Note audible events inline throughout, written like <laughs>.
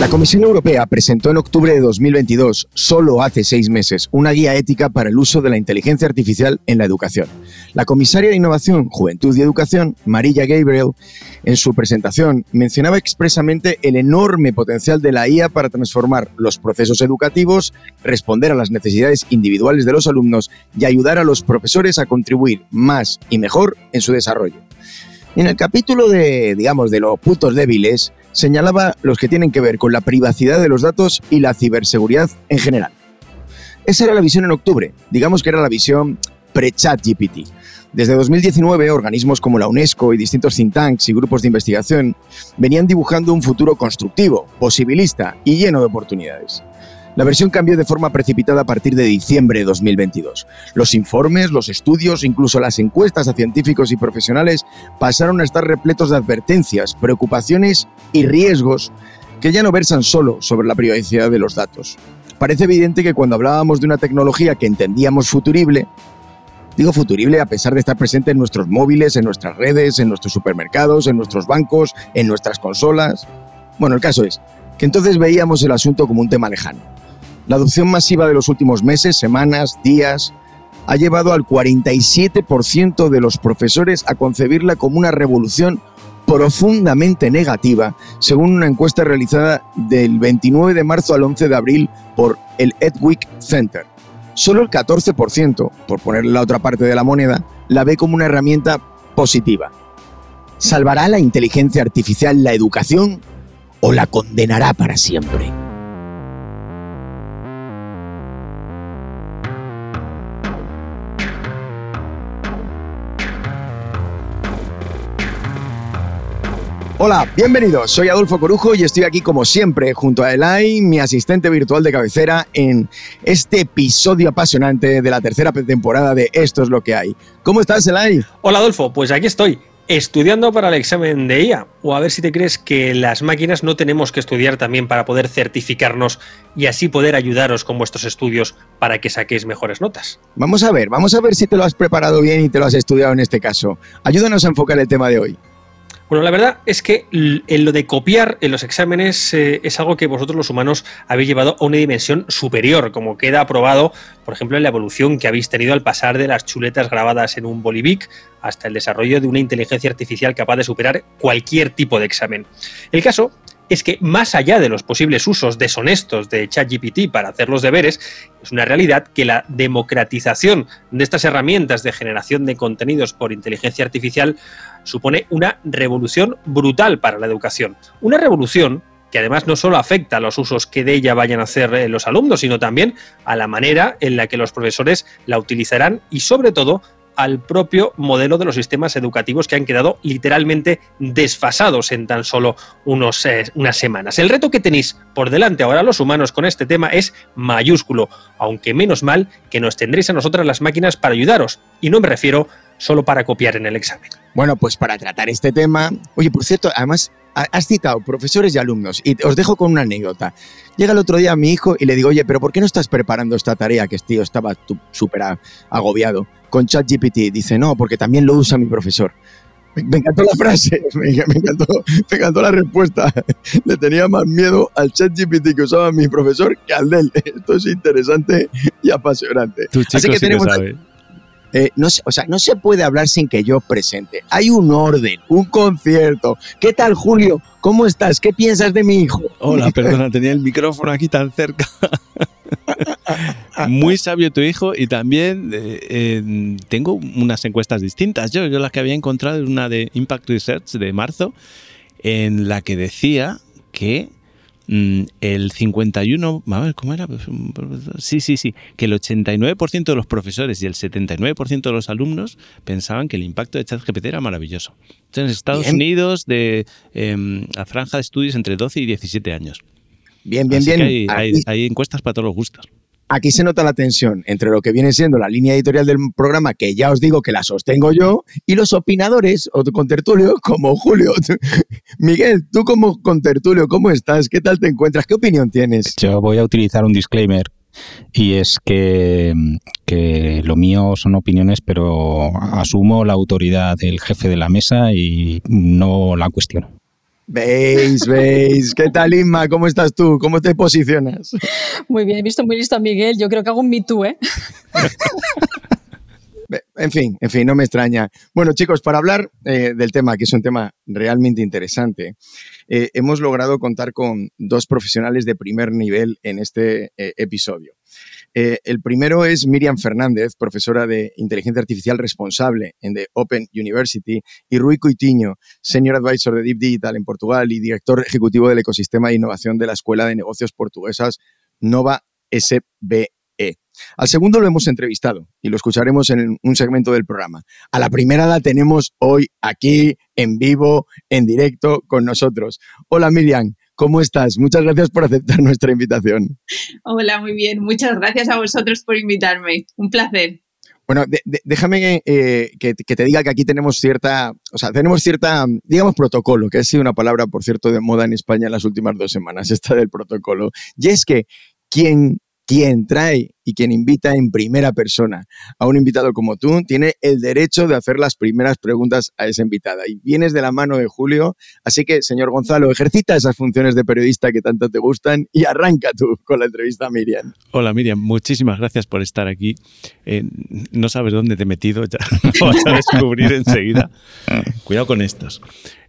La Comisión Europea presentó en octubre de 2022, solo hace seis meses, una guía ética para el uso de la inteligencia artificial en la educación. La comisaria de Innovación, Juventud y Educación, Marilla Gabriel, en su presentación mencionaba expresamente el enorme potencial de la IA para transformar los procesos educativos, responder a las necesidades individuales de los alumnos y ayudar a los profesores a contribuir más y mejor en su desarrollo. En el capítulo de, digamos, de los puntos débiles, señalaba los que tienen que ver con la privacidad de los datos y la ciberseguridad en general. Esa era la visión en octubre, digamos que era la visión pre-chat GPT. Desde 2019, organismos como la UNESCO y distintos think tanks y grupos de investigación venían dibujando un futuro constructivo, posibilista y lleno de oportunidades. La versión cambió de forma precipitada a partir de diciembre de 2022. Los informes, los estudios, incluso las encuestas a científicos y profesionales pasaron a estar repletos de advertencias, preocupaciones y riesgos que ya no versan solo sobre la privacidad de los datos. Parece evidente que cuando hablábamos de una tecnología que entendíamos futurible, digo futurible a pesar de estar presente en nuestros móviles, en nuestras redes, en nuestros supermercados, en nuestros bancos, en nuestras consolas. Bueno, el caso es que entonces veíamos el asunto como un tema lejano. La adopción masiva de los últimos meses, semanas, días, ha llevado al 47% de los profesores a concebirla como una revolución profundamente negativa, según una encuesta realizada del 29 de marzo al 11 de abril por el Edwick Center. Solo el 14%, por ponerle la otra parte de la moneda, la ve como una herramienta positiva. ¿Salvará la inteligencia artificial la educación o la condenará para siempre? Hola, bienvenidos. Soy Adolfo Corujo y estoy aquí como siempre junto a Elai, mi asistente virtual de cabecera, en este episodio apasionante de la tercera temporada de Esto es lo que hay. ¿Cómo estás, Elai? Hola, Adolfo. Pues aquí estoy estudiando para el examen de IA, o a ver si te crees que las máquinas no tenemos que estudiar también para poder certificarnos y así poder ayudaros con vuestros estudios para que saquéis mejores notas. Vamos a ver, vamos a ver si te lo has preparado bien y te lo has estudiado en este caso. Ayúdanos a enfocar el tema de hoy. Bueno, la verdad es que en lo de copiar en los exámenes eh, es algo que vosotros los humanos habéis llevado a una dimensión superior, como queda aprobado, por ejemplo, en la evolución que habéis tenido al pasar de las chuletas grabadas en un bolivic hasta el desarrollo de una inteligencia artificial capaz de superar cualquier tipo de examen. El caso es que más allá de los posibles usos deshonestos de ChatGPT para hacer los deberes, es una realidad que la democratización de estas herramientas de generación de contenidos por inteligencia artificial supone una revolución brutal para la educación. Una revolución que además no solo afecta a los usos que de ella vayan a hacer eh, los alumnos, sino también a la manera en la que los profesores la utilizarán y sobre todo al propio modelo de los sistemas educativos que han quedado literalmente desfasados en tan solo unos, eh, unas semanas. El reto que tenéis por delante ahora los humanos con este tema es mayúsculo, aunque menos mal que nos tendréis a nosotras las máquinas para ayudaros, y no me refiero solo para copiar en el examen. Bueno, pues para tratar este tema, oye, por cierto, además has citado profesores y alumnos y os dejo con una anécdota. Llega el otro día mi hijo y le digo, oye, pero ¿por qué no estás preparando esta tarea que tío estaba súper agobiado con ChatGPT? Dice, no, porque también lo usa mi profesor. Me, encantó la frase, <laughs> me, encantó, me encantó la respuesta. <laughs> Le tenía más miedo al ChatGPT que usaba mi profesor que al de él. <laughs> Esto es interesante y apasionante. Así que tenemos... Eh, no, o sea, no se puede hablar sin que yo presente. Hay un orden, un concierto. ¿Qué tal, Julio? ¿Cómo estás? ¿Qué piensas de mi hijo? Hola, <laughs> perdona, tenía el micrófono aquí tan cerca. <laughs> Muy sabio tu hijo y también eh, tengo unas encuestas distintas. Yo, yo la que había encontrado es una de Impact Research de marzo en la que decía que el 51, a ver, ¿cómo era? Sí, sí, sí, que el 89% de los profesores y el 79% de los alumnos pensaban que el impacto de ChatGPT era maravilloso. Entonces, en Estados Unidos, de eh, a franja de estudios entre 12 y 17 años. Bien, bien, bien. hay encuestas para todos los gustos. Aquí se nota la tensión entre lo que viene siendo la línea editorial del programa, que ya os digo que la sostengo yo, y los opinadores o contertulios como Julio. <laughs> Miguel, tú como contertulio, ¿cómo estás? ¿Qué tal te encuentras? ¿Qué opinión tienes? Yo voy a utilizar un disclaimer y es que, que, lo mío son opiniones, pero asumo la autoridad del jefe de la mesa y no la cuestiono. Veis, veis. ¿Qué tal, Inma? ¿Cómo estás tú? ¿Cómo te posicionas? Muy bien, he visto muy listo a Miguel. Yo creo que hago un Me Too, ¿eh? En fin, en fin, no me extraña. Bueno, chicos, para hablar eh, del tema, que es un tema realmente interesante, eh, hemos logrado contar con dos profesionales de primer nivel en este eh, episodio. El primero es Miriam Fernández, profesora de inteligencia artificial responsable en The Open University, y Rui Coitiño, senior advisor de Deep Digital en Portugal y director ejecutivo del ecosistema de innovación de la Escuela de Negocios Portuguesas Nova SB al segundo lo hemos entrevistado y lo escucharemos en un segmento del programa. A la primera la tenemos hoy aquí, en vivo, en directo, con nosotros. Hola Miriam, ¿cómo estás? Muchas gracias por aceptar <laughs> nuestra invitación. Hola, muy bien. Muchas gracias a vosotros por invitarme. Un placer. Bueno, déjame eh, que, que, te diga que aquí tenemos cierta, o sea, tenemos cierta, digamos, protocolo, que ha sido una palabra, por cierto, de moda en España en las últimas dos semanas, <laughs> esta del protocolo. Y es que quien quien trae y quien invita en primera persona a un invitado como tú tiene el derecho de hacer las primeras preguntas a esa invitada. Y vienes de la mano de Julio, así que, señor Gonzalo, ejercita esas funciones de periodista que tanto te gustan y arranca tú con la entrevista Miriam. Hola Miriam, muchísimas gracias por estar aquí. Eh, no sabes dónde te he metido, ya <laughs> lo vas a descubrir enseguida. Cuidado con estos.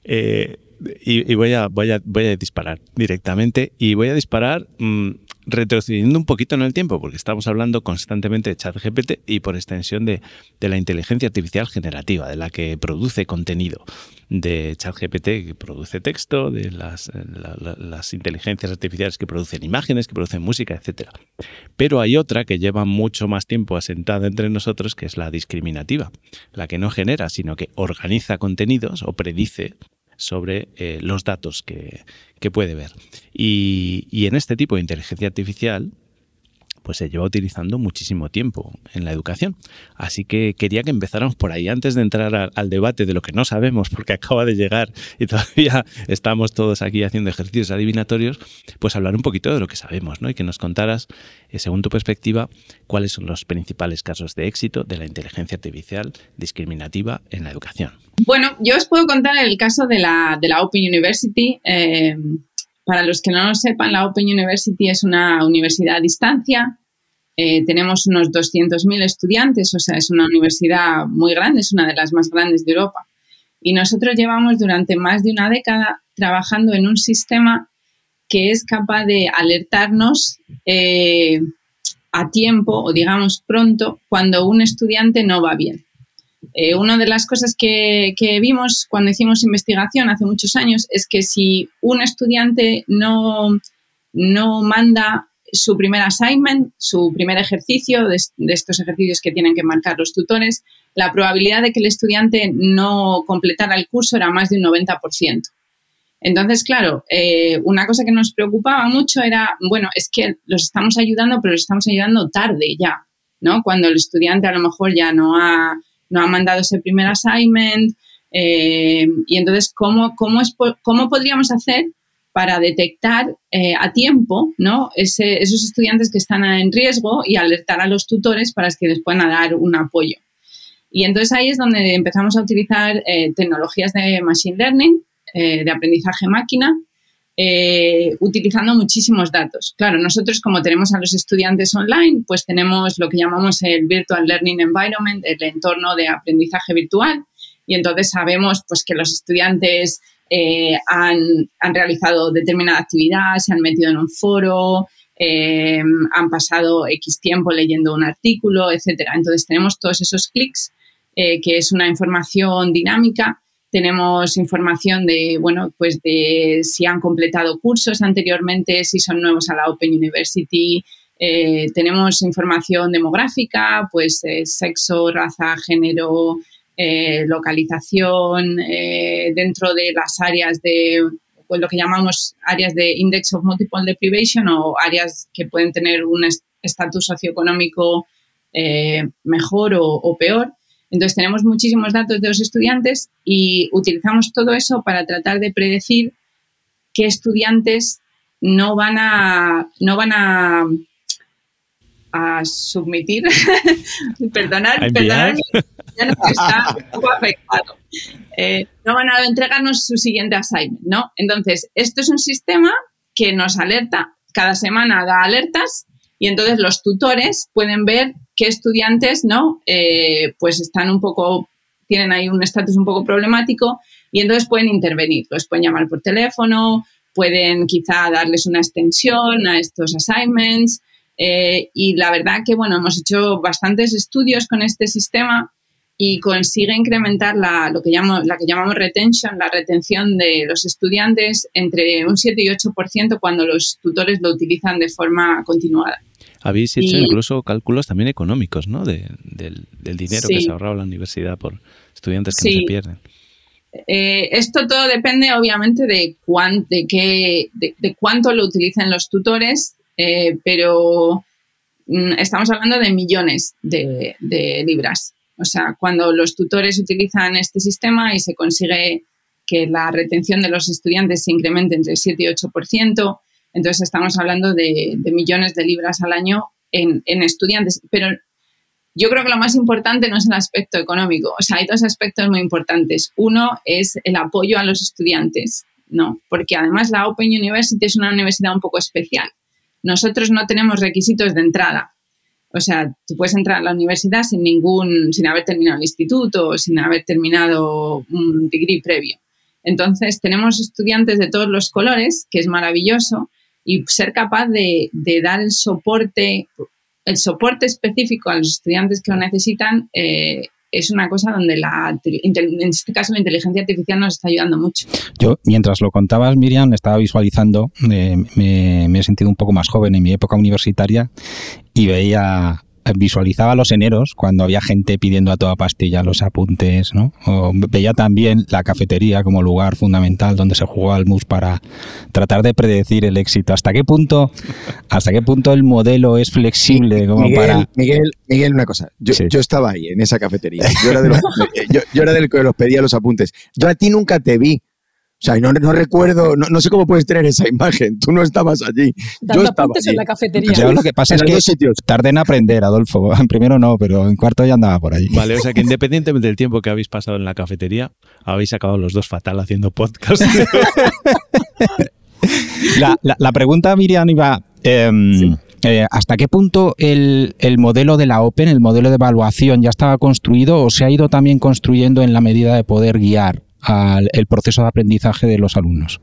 Eh, y, voy, a, voy, a, voy, a, disparar directamente y voy a disparar mm, retrocediendo un poquito en el tiempo, porque estamos hablando constantemente de ChatGPT y por extensión de, la inteligencia artificial generativa, de la que produce contenido, de ChatGPT que produce texto, de las, las inteligencias artificiales que producen imágenes, que producen música, etc. Pero hay otra que lleva mucho más tiempo asentada entre nosotros, que es la discriminativa, la que no genera, sino que organiza contenidos o predice sobre eh, los datos que, puede ver. Y, y, en este tipo de inteligencia artificial, pues se lleva utilizando muchísimo tiempo en la educación. Así que quería que empezáramos por ahí, antes de entrar al, debate de lo que no sabemos, porque <laughs> acaba de llegar y todavía estamos todos aquí haciendo ejercicios adivinatorios, pues hablar un poquito de lo que sabemos, ¿no? Y que nos contaras, eh, según tu perspectiva, cuáles son los principales casos de éxito de la inteligencia artificial discriminativa en la educación. Bueno, yo os puedo contar el caso de la, Open University. Eh, para los que no lo sepan, la Open University es una universidad a distancia. Eh, tenemos unos 200.000 estudiantes, o sea, es una universidad muy grande, es una de las más grandes de Europa. Y nosotros llevamos durante más de una década trabajando en un sistema que es capaz de alertarnos eh, a tiempo o digamos pronto cuando un estudiante no va bien. Eh, una de las cosas que, vimos cuando hicimos investigación hace muchos años es que si un estudiante no, no manda su primer assignment, su primer ejercicio, de, estos ejercicios que tienen que marcar los tutores, la probabilidad de que el estudiante no completara el curso era más de un 90%. Entonces, claro, eh, una cosa que nos preocupaba mucho era, bueno, es que los estamos ayudando, pero los estamos ayudando tarde ya, ¿no? Cuando el estudiante a lo mejor ya no ha no ha mandado ese primer assignment. Eh, y entonces, ¿cómo, cómo, es, ¿cómo podríamos hacer para detectar eh, a tiempo ¿no? esos estudiantes que están en riesgo y alertar a los tutores para que les puedan dar un apoyo? Y entonces ahí es donde empezamos a utilizar eh, tecnologías de machine learning, de aprendizaje máquina, eh, utilizando muchísimos datos. Claro, nosotros como tenemos a los estudiantes online, pues tenemos lo que llamamos el Virtual Learning Environment, el entorno de aprendizaje virtual, y entonces sabemos pues, que los estudiantes eh, han, realizado determinada actividad, se han metido en un foro, eh, han pasado X tiempo leyendo un artículo, etcétera. Entonces tenemos todos esos clics, que es una información dinámica tenemos información de, bueno, pues de si han completado cursos anteriormente, si son nuevos a la Open University. Eh, tenemos información demográfica, pues eh, sexo, raza, género, eh, localización, dentro de las áreas de pues lo que llamamos áreas de Index of Multiple Deprivation o áreas que pueden tener un estatus socioeconómico mejor o peor. Entonces tenemos muchísimos datos de los estudiantes y utilizamos todo eso para tratar de predecir qué estudiantes no van a, no van a, a submitir, <laughs> perdonar, perdonar, ya no está un poco afectado. Eh, no van a entregarnos su siguiente assignment, ¿no? Entonces, esto es un sistema que nos alerta, cada semana da alertas y entonces los tutores pueden ver qué estudiantes, ¿no? Eh, pues están un poco, tienen ahí un estatus un poco problemático y entonces pueden intervenir, los pueden llamar por teléfono, pueden quizá darles una extensión a estos assignments. Eh, y la verdad que, bueno, hemos hecho bastantes estudios con este sistema y consigue incrementar la, lo que llamo, la que llamamos retention, la retención de los estudiantes entre un 7 y 8% cuando los tutores lo utilizan de forma continuada. Habéis hecho incluso cálculos también económicos, ¿no? del, dinero que se ha ahorrado la universidad por estudiantes que no se pierden. Eh, esto todo depende, obviamente, de, de, qué, de, cuánto lo utilicen los tutores, eh, pero mm, estamos hablando de millones de, libras. O sea, cuando los tutores utilizan este sistema y se consigue que la retención de los estudiantes se incremente entre 7 y 8%, entonces estamos hablando de, millones de libras al año en, en estudiantes. Pero yo creo que lo más importante no es el aspecto económico. O sea, hay dos aspectos muy importantes. Uno es el apoyo a los estudiantes, ¿no? Porque además la Open University es una universidad un poco especial. Nosotros no tenemos requisitos de entrada. O sea, tú puedes entrar a la universidad sin ningún, sin haber terminado el instituto sin haber terminado un degree previo. Entonces, tenemos estudiantes de todos los colores, que es maravilloso, y ser capaz de, de dar el soporte el soporte específico a los estudiantes que lo necesitan eh, es una cosa donde la, en este caso la inteligencia artificial nos está ayudando mucho. Yo, mientras lo contabas, Miriam, estaba visualizando, eh, me, me, he sentido un poco más joven en mi época universitaria y veía visualizaba los eneros cuando había gente pidiendo a toda pastilla los apuntes, ¿no? O veía también la cafetería como lugar fundamental donde se jugó al mus para tratar de predecir el éxito. ¿Hasta qué punto, hasta qué punto el modelo es flexible como Miguel, para. Miguel, Miguel, una cosa. Yo, yo, estaba ahí en esa cafetería. Yo era, de los, <laughs> yo, yo era del que los pedía los apuntes. Yo a ti nunca te vi o sea, no, no recuerdo, no, no, sé cómo puedes tener esa imagen. Tú no estabas allí. Dando yo estaba allí. en la cafetería. Yo lo que pasa es que sitios. tardé en aprender, Adolfo. En <laughs> primero no, pero en cuarto ya andaba por allí. Vale, o sea que independientemente del tiempo que habéis pasado en la cafetería, habéis acabado los dos fatal haciendo podcast. <laughs> la, la, la, pregunta, Miriam, iba... Eh, sí. Eh, ¿Hasta qué punto el, el, modelo de la Open, el modelo de evaluación, ya estaba construido o se ha ido también construyendo en la medida de poder guiar al el proceso de aprendizaje de los alumnos?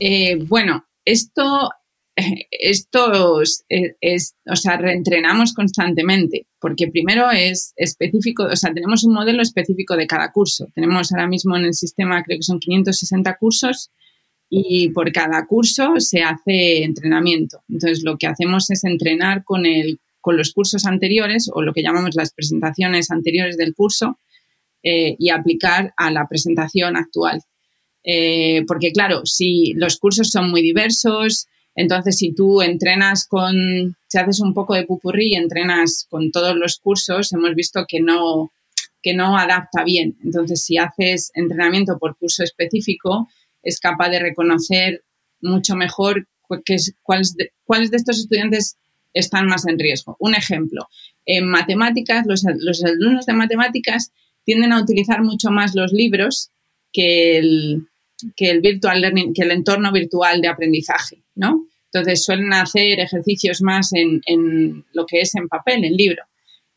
Eh, bueno, esto, <laughs> esto es, o sea, reentrenamos constantemente, porque primero es específico, o sea, tenemos un modelo específico de cada curso. Tenemos ahora mismo en el sistema, creo que son 560 cursos, y por cada curso se hace entrenamiento. Entonces, lo que hacemos es entrenar con, el, con los cursos anteriores o lo que llamamos las presentaciones anteriores del curso eh, y aplicar a la presentación actual. Eh, porque claro, si los cursos son muy diversos, entonces si tú entrenas con, si haces un poco de pupurrí y entrenas con todos los cursos, hemos visto que no, que no adapta bien. Entonces si haces entrenamiento por curso específico, es capaz de reconocer mucho mejor cuáles, de, cuáles de estos estudiantes están más en riesgo. Un ejemplo, en matemáticas, los, los alumnos de matemáticas tienden a utilizar mucho más los libros que el, que el virtual learning, que el entorno virtual de aprendizaje, ¿no? Entonces suelen hacer ejercicios más en, lo que es en papel, en libro.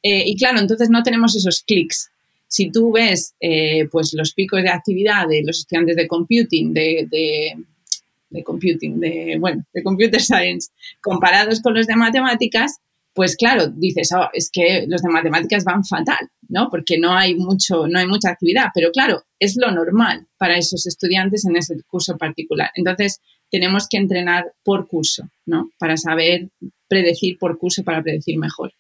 Eh, y claro, entonces no tenemos esos clics. Si tú ves eh, pues los picos de actividad de los estudiantes de computing, de computing, de bueno, de computer science, comparados con los de matemáticas, pues claro, dices, oh, es que los de matemáticas van fatal, ¿no? Porque no hay mucho, no hay mucha actividad, pero claro, es lo normal para esos estudiantes en ese curso particular. Entonces, tenemos que entrenar por curso, ¿no? Para saber predecir por curso, para predecir mejor.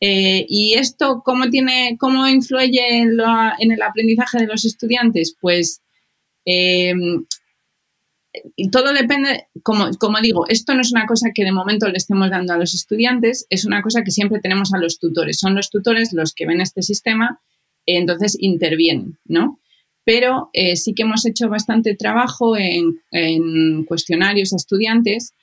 Eh, ¿Y esto cómo, tiene, cómo influye en, lo, en, el aprendizaje de los estudiantes? Pues eh, todo depende, como, digo, esto no es una cosa que de momento le estemos dando a los estudiantes, es una cosa que siempre tenemos a los tutores. Son los tutores los que ven este sistema, entonces intervienen, ¿no? Pero eh, sí que hemos hecho bastante trabajo en, cuestionarios a estudiantes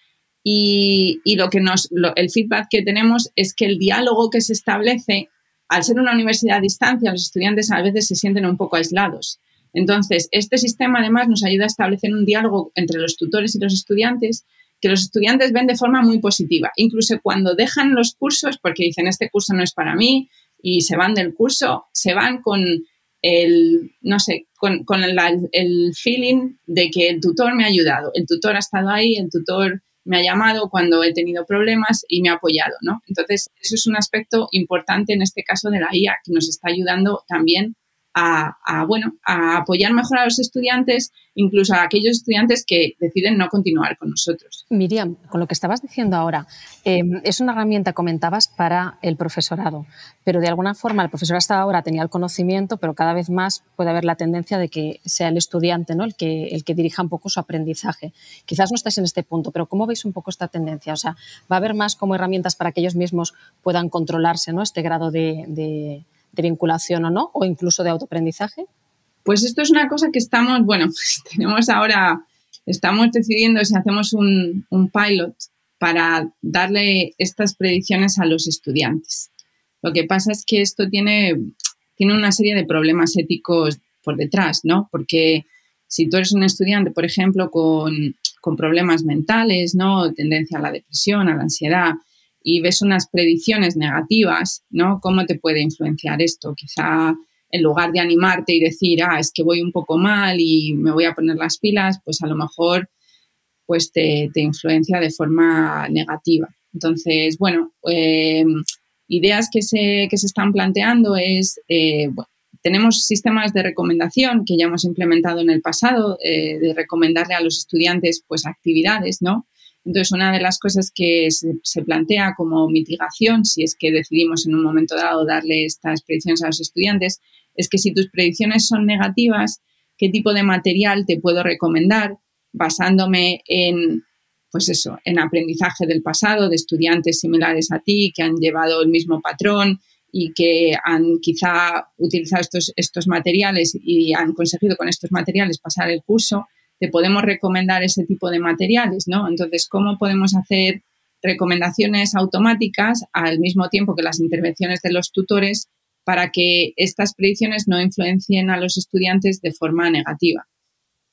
Y, lo que nos, el feedback que tenemos es que el diálogo que se establece, al ser una universidad a distancia, los estudiantes a veces se sienten un poco aislados. Entonces, este sistema además nos ayuda a establecer un diálogo entre los tutores y los estudiantes que los estudiantes ven de forma muy positiva. Incluso cuando dejan los cursos, porque dicen, este curso no es para mí, y se van del curso, se van con el, no sé, con, el feeling de que el tutor me ha ayudado, el tutor ha estado ahí, el tutor me ha llamado cuando he tenido problemas y me ha apoyado, ¿no? Entonces, eso es un aspecto importante en este caso de la IA que nos está ayudando también a, bueno, a apoyar mejor a los estudiantes, incluso a aquellos estudiantes que deciden no continuar con nosotros. Miriam, con lo que estabas diciendo ahora, em, es una herramienta, comentabas, para el profesorado, pero de alguna forma el profesor hasta ahora tenía el conocimiento, pero cada vez más puede haber la tendencia de que sea el estudiante ¿no? el, que, el que dirija un poco su aprendizaje. Quizás no estáis en este punto, pero ¿cómo veis un poco esta tendencia? O sea, ¿va a haber más como herramientas para que ellos mismos puedan controlarse ¿no? este grado de de vinculación o no, o incluso de autoaprendizaje? Pues esto es una cosa que estamos, bueno, <laughs> tenemos ahora, estamos decidiendo si hacemos un, pilot para darle estas predicciones a los estudiantes. Lo que pasa es que esto tiene, tiene una serie de problemas éticos por detrás, ¿no? Porque si tú eres un estudiante, por ejemplo, con, con problemas mentales, ¿no? Tendencia a la depresión, a la ansiedad, y ves unas predicciones negativas, ¿no? ¿Cómo te puede influenciar esto? Quizá en lugar de animarte y decir, ah, es que voy un poco mal y me voy a poner las pilas, pues a lo mejor pues te, influencia de forma negativa. Entonces, bueno, em, ideas que se, que se, están planteando es, eh, tenemos sistemas de recomendación que ya hemos implementado en el pasado, eh, de recomendarle a los estudiantes pues actividades, ¿no? Entonces, una de las cosas que se, plantea como mitigación, si es que decidimos en un momento dado darle estas predicciones a los estudiantes, es que si tus predicciones son negativas, ¿qué tipo de material te puedo recomendar basándome en, pues eso, en aprendizaje del pasado de estudiantes similares a ti que han llevado el mismo patrón y que han quizá utilizado estos, estos materiales y han conseguido con estos materiales pasar el curso? Te podemos recomendar ese tipo de materiales, ¿no? Entonces, ¿cómo podemos hacer recomendaciones automáticas al mismo tiempo que las intervenciones de los tutores para que estas predicciones no influencien a los estudiantes de forma negativa?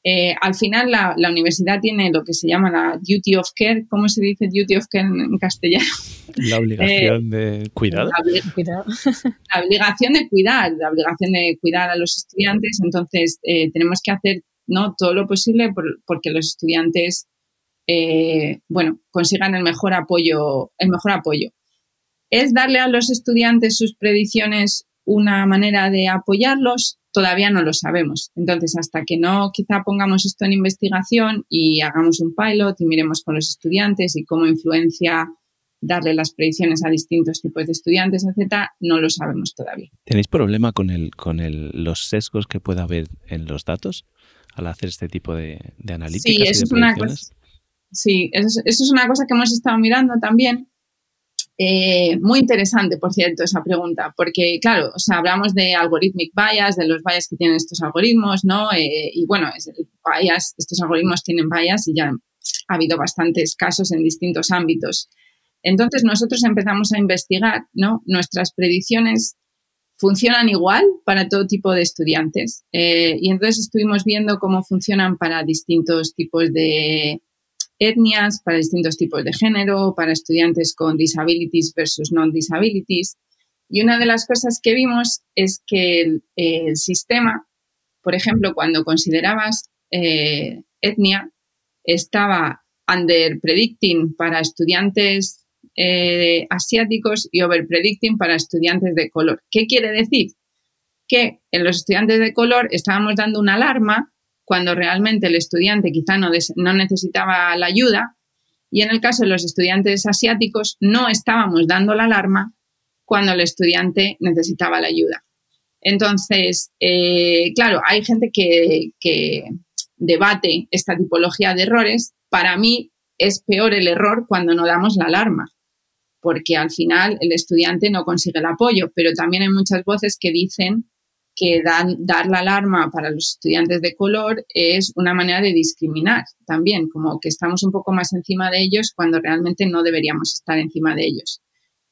Eh, al final, la, universidad tiene lo que se llama la duty of care. ¿Cómo se dice duty of care en, castellano? La obligación de cuidar. La, <laughs> la, obligación de cuidar, la obligación de cuidar a los estudiantes. Entonces, eh, tenemos que hacer ¿no? Todo lo posible porque los estudiantes, eh, bueno, consigan el mejor apoyo, el mejor apoyo. ¿Es darle a los estudiantes sus predicciones una manera de apoyarlos? Todavía no lo sabemos. Entonces, hasta que no quizá pongamos esto en investigación y hagamos un pilot y miremos con los estudiantes y cómo influencia darle las predicciones a distintos tipos de estudiantes, etcétera, no lo sabemos todavía. ¿Tenéis problema con, el, con el, los sesgos que pueda haber en los datos? al hacer este tipo de, de analíticas. Sí, eso, es una cosa, sí eso, es una cosa que hemos estado mirando también. Eh, muy interesante, por cierto, esa pregunta, porque, claro, o sea, hablamos de algorithmic bias, de los bias que tienen estos algoritmos, ¿no? Eh, y bueno, bias, estos algoritmos tienen bias y ya ha habido bastantes casos en distintos ámbitos. Entonces, nosotros empezamos a investigar, ¿no? Nuestras predicciones funcionan igual para todo tipo de estudiantes. Eh, y entonces estuvimos viendo cómo funcionan para distintos tipos de etnias, para distintos tipos de género, para estudiantes con disabilities versus non-disabilities. Y una de las cosas que vimos es que el, sistema, por ejemplo, cuando considerabas eh, etnia, estaba under predicting para estudiantes eh, asiáticos y overpredicting para estudiantes de color. ¿Qué quiere decir? Que en los estudiantes de color estábamos dando una alarma cuando realmente el estudiante quizá no, necesitaba la ayuda y en el caso de los estudiantes asiáticos no estábamos dando la alarma cuando el estudiante necesitaba la ayuda. Entonces, eh, claro, hay gente que, debate esta tipología de errores. Para mí es peor el error cuando no damos la alarma porque al final el estudiante no consigue el apoyo, pero también hay muchas voces que dicen que dar la alarma para los estudiantes de color es una manera de discriminar también, como que estamos un poco más encima de ellos cuando realmente no deberíamos estar encima de ellos.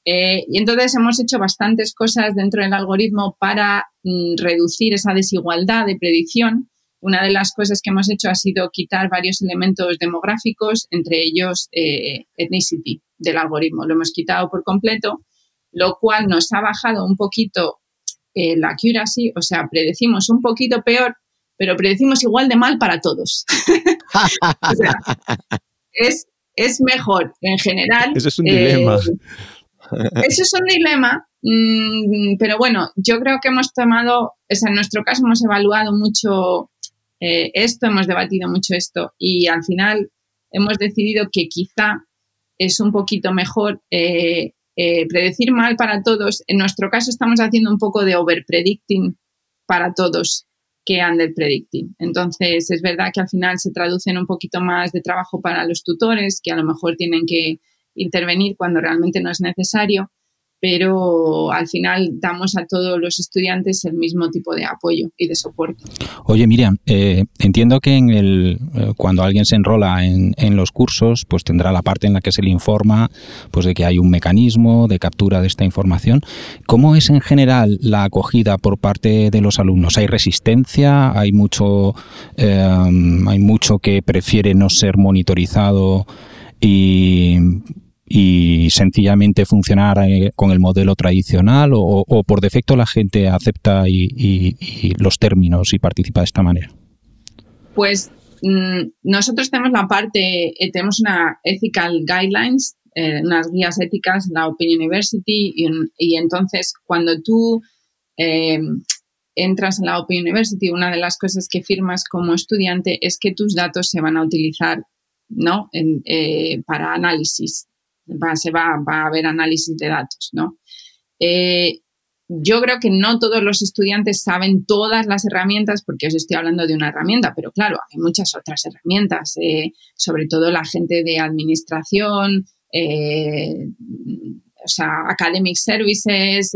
Eh, y entonces hemos hecho bastantes cosas dentro del algoritmo para mm, reducir esa desigualdad de predicción. Una de las cosas que hemos hecho ha sido quitar varios elementos demográficos, entre ellos eh, ethnicity del algoritmo. Lo hemos quitado por completo, lo cual nos ha bajado un poquito eh, la accuracy, o sea, predecimos un poquito peor, pero predecimos igual de mal para todos. <laughs> es, es, mejor en general. Eso es un dilema. Eso es un dilema, mm, pero bueno, yo creo que hemos tomado, o sea, en nuestro caso hemos evaluado mucho eh, esto, hemos debatido mucho esto y al final hemos decidido que quizá es un poquito mejor eh, eh, predecir mal para todos. En nuestro caso estamos haciendo un poco de overpredicting para todos que underpredicting. Entonces es verdad que al final se traduce en un poquito más de trabajo para los tutores que a lo mejor tienen que intervenir cuando realmente no es necesario, pero al final damos a todos los estudiantes el mismo tipo de apoyo y de soporte. Oye, Miriam, eh, entiendo que en el, eh, cuando alguien se enrola en, los cursos, pues tendrá la parte en la que se le informa pues de que hay un mecanismo de captura de esta información. ¿Cómo es en general la acogida por parte de los alumnos? ¿Hay resistencia? ¿Hay mucho, eh, hay mucho que prefiere no ser monitorizado? y y sencillamente funcionar eh, con el modelo tradicional o, por defecto la gente acepta y, los términos y participa de esta manera? Pues mm, nosotros tenemos la parte, eh, tenemos una ethical guidelines, eh, unas guías éticas en la Open University y, entonces cuando tú entras en la Open University, una de las cosas que firmas como estudiante es que tus datos se van a utilizar ¿no? para análisis va, se va, a haber análisis de datos, ¿no? Eh, yo creo que no todos los estudiantes saben todas las herramientas, porque os estoy hablando de una herramienta, pero claro, hay muchas otras herramientas, eh, sobre todo la gente de administración, eh, o sea, academic services,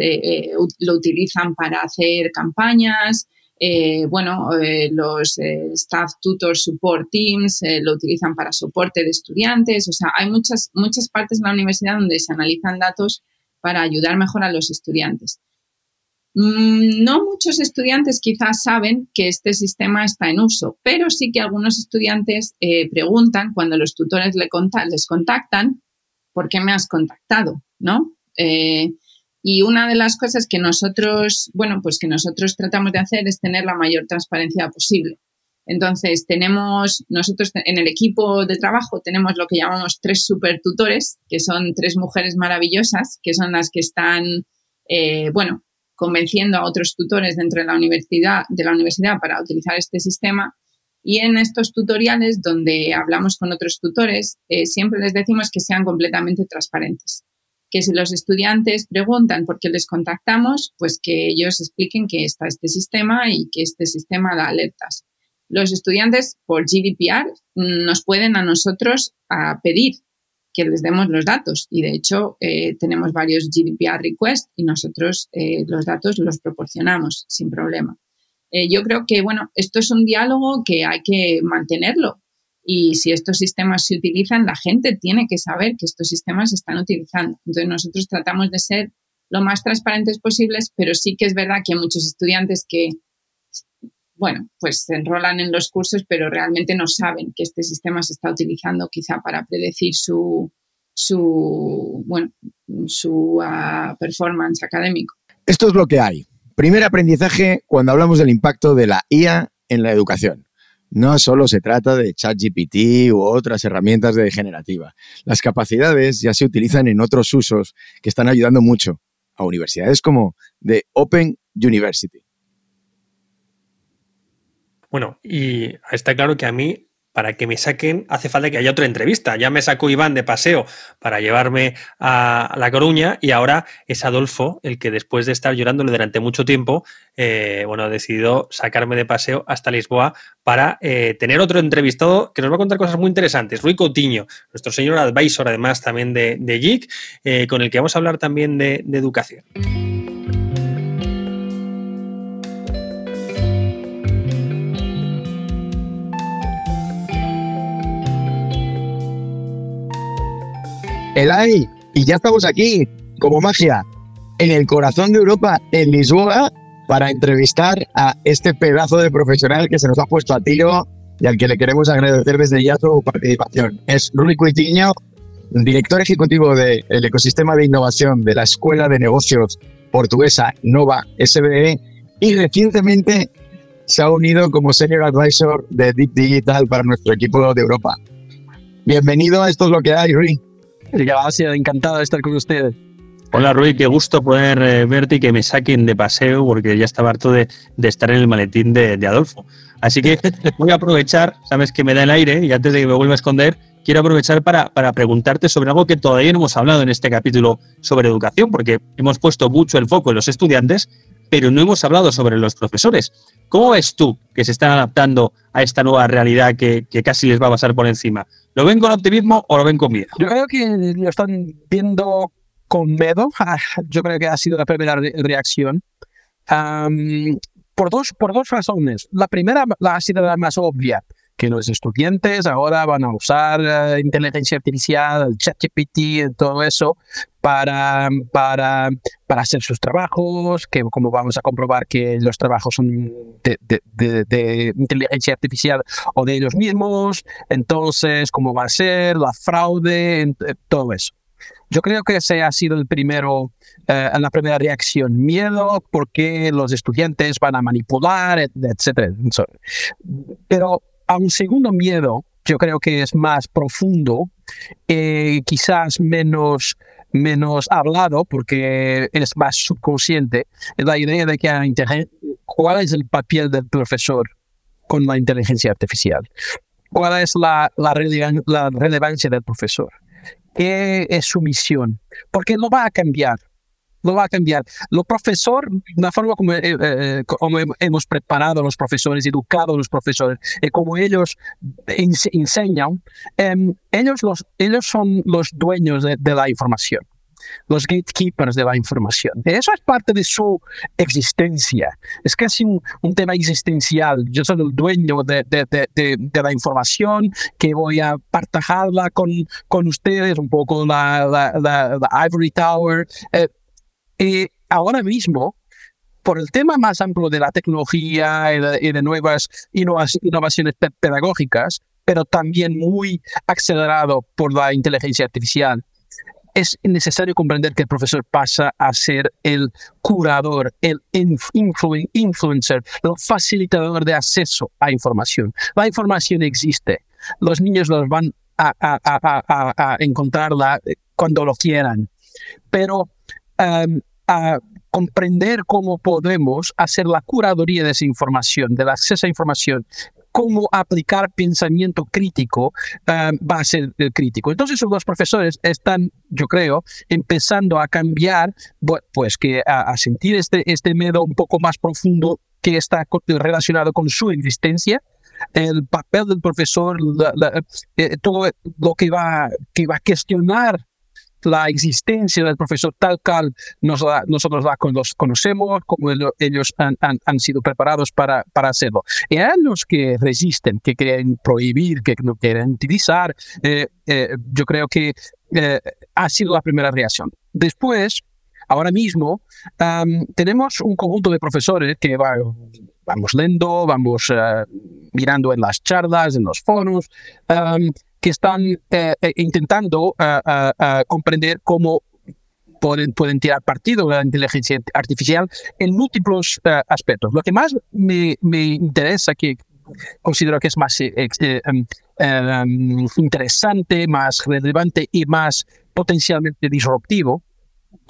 lo utilizan para hacer campañas, eh, bueno, eh, los eh, staff tutor support teams lo utilizan para soporte de estudiantes. O sea, hay muchas, muchas partes en la universidad donde se analizan datos para ayudar mejor a los estudiantes. Mm, no muchos estudiantes quizás saben que este sistema está en uso, pero sí que algunos estudiantes preguntan cuando los tutores les contactan, ¿por qué me has contactado? ¿No? Y una de las cosas que nosotros, bueno, pues que nosotros tratamos de hacer es tener la mayor transparencia posible. Entonces, tenemos, nosotros en el equipo de trabajo tenemos lo que llamamos tres super tutores, que son tres mujeres maravillosas, que son las que están, eh, bueno, convenciendo a otros tutores dentro de la universidad, de la universidad para utilizar este sistema. Y en estos tutoriales donde hablamos con otros tutores, eh, siempre les decimos que sean completamente transparentes que si los estudiantes preguntan por qué les contactamos, pues que ellos expliquen que está este sistema y que este sistema da alertas. Los estudiantes por GDPR nos pueden a nosotros a pedir que les demos los datos y de hecho eh, tenemos varios GDPR requests y nosotros eh, los datos los proporcionamos sin problema. Eh, yo creo que, bueno, esto es un diálogo que hay que mantenerlo y si estos sistemas se utilizan, la gente tiene que saber que estos sistemas se están utilizando. Entonces nosotros tratamos de ser lo más transparentes posibles, pero sí que es verdad que hay muchos estudiantes que, bueno, pues se enrolan en los cursos, pero realmente no saben que este sistema se está utilizando quizá para predecir su, su, bueno, su uh, performance académico. Esto es lo que hay. Primer aprendizaje cuando hablamos del impacto de la IA en la educación. No solo se trata de ChatGPT u otras herramientas de generativa. Las capacidades ya se utilizan en otros usos que están ayudando mucho a universidades como The Open University. Bueno, y está claro que a mí para que me saquen hace falta que haya otra entrevista. Ya me sacó Iván de paseo para llevarme a La Coruña y ahora es Adolfo el que después de estar llorándole durante mucho tiempo, eh, bueno, ha decidido sacarme de paseo hasta Lisboa para eh, tener otro entrevistado que nos va a contar cosas muy interesantes. Rui Coutinho, nuestro señor advisor además también de, de eh, con el que vamos a hablar también de educación. El AI. Y ya estamos aquí, como magia, en el corazón de Europa, en Lisboa, para entrevistar a este pedazo de profesional que se nos ha puesto a tiro y al que le queremos agradecer desde ya su participación. Es Rui Cuitiño, director ejecutivo del ecosistema de innovación de la Escuela de Negocios Portuguesa Nova SBE y recientemente se ha unido como Senior Advisor de Deep Digital para nuestro equipo de Europa. Bienvenido a Esto es lo que hay, Rui. Gracias, encantado de estar con ustedes. Hola Rui, qué gusto poder eh, verte y que me saquen de paseo porque ya estaba harto de, estar en el maletín de, Adolfo. Así que <laughs> voy a aprovechar, sabes que me da el aire y antes de que me vuelva a esconder, quiero aprovechar para, para preguntarte sobre algo que todavía no hemos hablado en este capítulo sobre educación, porque hemos puesto mucho el foco en los estudiantes, pero no hemos hablado sobre los profesores. ¿Cómo ves tú que se están adaptando a esta nueva realidad que, que casi les va a pasar por encima? ¿Lo ven con optimismo o lo ven con miedo? Yo creo que lo están viendo con miedo. Ah, yo creo que ha sido la primera reacción. por, dos, por dos razones. La primera la ha sido la más obvia, que los estudiantes ahora van a usar eh, inteligencia artificial, ChatGPT, todo eso, para, para, para hacer sus trabajos, que como vamos a comprobar que los trabajos son de, de, de, inteligencia artificial o de ellos mismos, entonces cómo va a ser, la fraude, todo eso. Yo creo que ese ha sido el primero, eh, la primera reacción, miedo porque los estudiantes van a manipular, etc. Pero a un segundo miedo, yo creo que es más profundo, eh, quizás menos, menos hablado porque es más subconsciente, es la idea de que cuál es el papel del profesor con la inteligencia artificial, cuál es la, la relevancia del profesor qué es su misión, porque lo va a cambiar. Lo va a cambiar. Los profesores, la forma como, eh, eh, hemos preparado a los profesores, educado a los profesores, y como ellos enseñan, em, ellos, los, ellos son los dueños de la información los gatekeepers de la información. Eso es parte de su existencia. Es casi un, un tema existencial. Yo soy el dueño de, de, de, la información que voy a partajarla con, con ustedes, un poco la, la, Ivory Tower. Eh, y ahora mismo, por el tema más amplio de la tecnología y de, nuevas innovaciones pedagógicas, pero también muy acelerado por la inteligencia artificial es necesario comprender que el profesor pasa a ser el curador, el influencer, el facilitador de acceso a información. La información existe. Los niños los van a, encontrarla cuando lo quieran. Pero um, a comprender cómo podemos hacer la curaduría de esa información, del acceso a información, cómo aplicar pensamiento crítico eh, va a ser crítico. Entonces los profesores están, yo creo, empezando a cambiar, pues que a, sentir este, este miedo un poco más profundo que está relacionado con su existencia, el papel del profesor, eh, todo lo que va, que va a cuestionar la existencia del profesor tal cual nos nosotros la conocemos, como ellos han, han, sido preparados para, para hacerlo. Y hay los que resisten, que quieren prohibir, que no quieren utilizar. Eh, eh, yo creo que eh, ha sido la primera reacción. Después, ahora mismo, tenemos un conjunto de profesores que vamos leyendo, vamos mirando en las charlas, en los foros, que están eh, eh, intentando eh, comprender cómo pueden, pueden tirar partido de la inteligencia artificial en múltiples aspectos. Lo que más me, me, interesa, que considero que es más em, em, interesante, más relevante y más potencialmente disruptivo,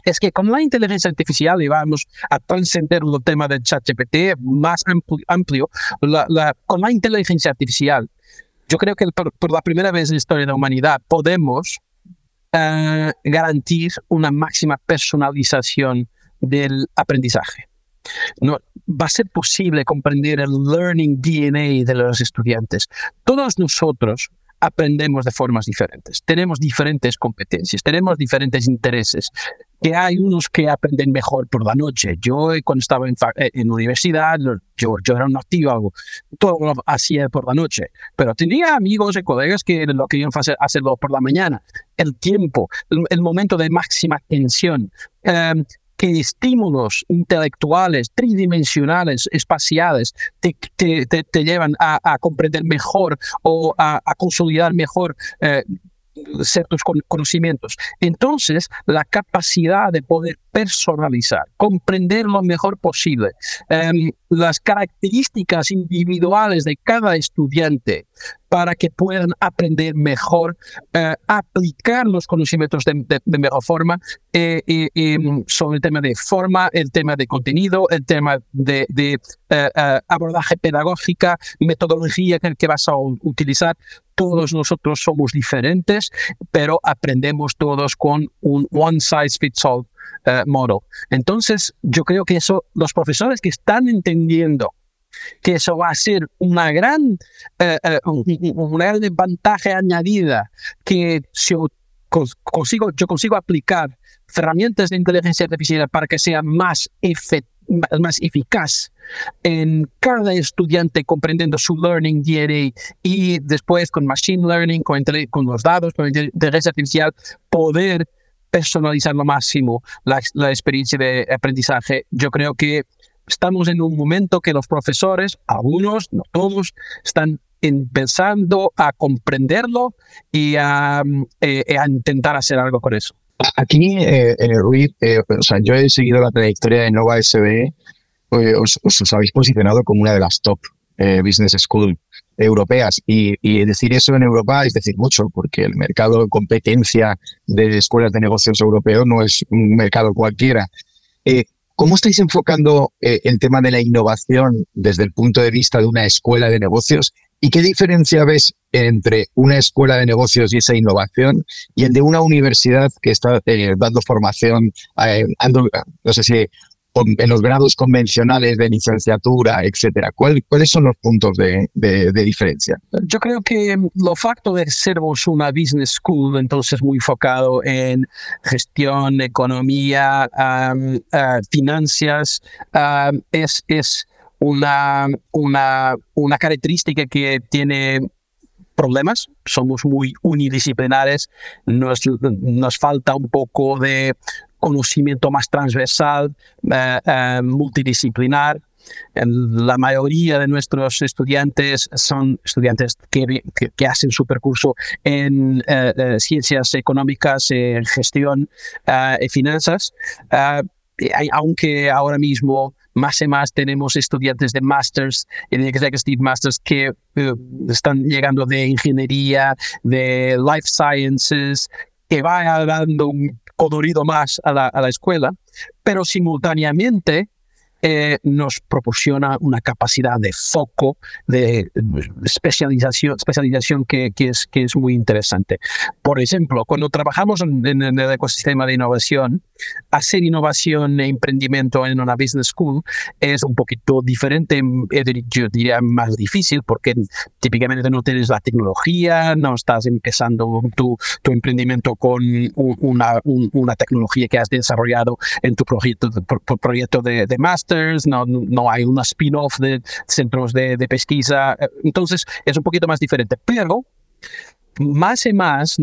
es que con la inteligencia artificial, y vamos a trascender el tema del chat GPT más amplio, con la inteligencia artificial yo creo que por, la primera vez en la historia de la humanidad podemos uh, garantizar una máxima personalización del aprendizaje. Va a ser posible comprender el learning DNA de los estudiantes. Todos nosotros aprendemos de formas diferentes. Tenemos diferentes competencias, tenemos diferentes intereses. Que hay unos que aprenden mejor por la noche. Yo cuando estaba en, en universidad, yo, yo, era un activo, todo lo hacía por la noche, pero tenía amigos y colegas que lo querían hacer, hacerlo por la mañana. El tiempo, el, momento de máxima tensión, em, que estímulos intelectuales, tridimensionales, espaciales, te, te, te, llevan a, a, comprender mejor o a, a consolidar mejor eh, ciertos conocimientos. Entonces, la capacidad de poder personalizar, comprender lo mejor posible, em, las características individuales de cada estudiante para que puedan aprender mejor, eh, aplicar los conocimientos de, mejor forma eh, mm, sobre el tema de forma, el tema de contenido, el tema de, eh, abordaje pedagógica, metodología que, que vas a utilizar. Todos nosotros somos diferentes, pero aprendemos todos con un one size fits all uh, model. Entonces, yo creo que eso, los profesores que están entendiendo que eso va a ser una gran, uh, una gran ventaja añadida que yo consigo, yo consigo aplicar herramientas de inteligencia artificial para que sea más, más eficaz en cada estudiante comprendiendo su learning DNA y después con machine learning, con, con los datos, con inteligencia artificial, poder personalizar lo máximo la, la experiencia de aprendizaje. Yo creo que estamos en un momento que los profesores, algunos, no todos, están empezando a comprenderlo y a, eh, a intentar hacer algo con eso. Aquí, eh, en el Ruiz, eh, o sea, yo he seguido la trayectoria de Nova SBE, os, os, habéis posicionado como una de las top business school europeas. Y, decir eso en Europa es decir mucho, porque el mercado de competencia de escuelas de negocios europeos no es un mercado cualquiera. Eh, ¿Cómo estáis enfocando eh, el tema de la innovación desde el punto de vista de una escuela de negocios? ¿Y qué diferencia ves entre una escuela de negocios y esa innovación y el de una universidad que está eh, dando formación, no sé si en los grados convencionales de licenciatura, etcétera? ¿Cuáles son los puntos de, diferencia? Yo creo que lo facto de ser una business school, entonces muy enfocado en gestión, economía, uh, finanzas, es una, una, una característica que tiene problemas, somos muy unidisciplinares, nos, nos falta un poco de conocimiento más transversal, eh, eh, multidisciplinar. La mayoría de nuestros estudiantes son estudiantes que, que, hacen su percurso en eh, ciencias económicas, en gestión y finanzas, aunque ahora mismo más y más tenemos estudiantes de masters de executive masters que están llegando de ingeniería, de life sciences, que va dando un colorido más a la, a la escuela, pero simultáneamente eh, nos proporciona una capacidad de foco, de especialización, especialización que, que, es, que es muy interesante. Por ejemplo, cuando trabajamos en, en, el ecosistema de innovación, hacer innovación e emprendimiento en una business school es un poquito diferente, yo diría más difícil, porque típicamente no tienes la tecnología, no estás empezando tu, tu emprendimiento con una, una tecnología que has desarrollado en tu proyecto, proyecto de, de máster no, no hay una spin-off de centros de, de, pesquisa, eh, entonces es un poquito más diferente, pero más y más eh,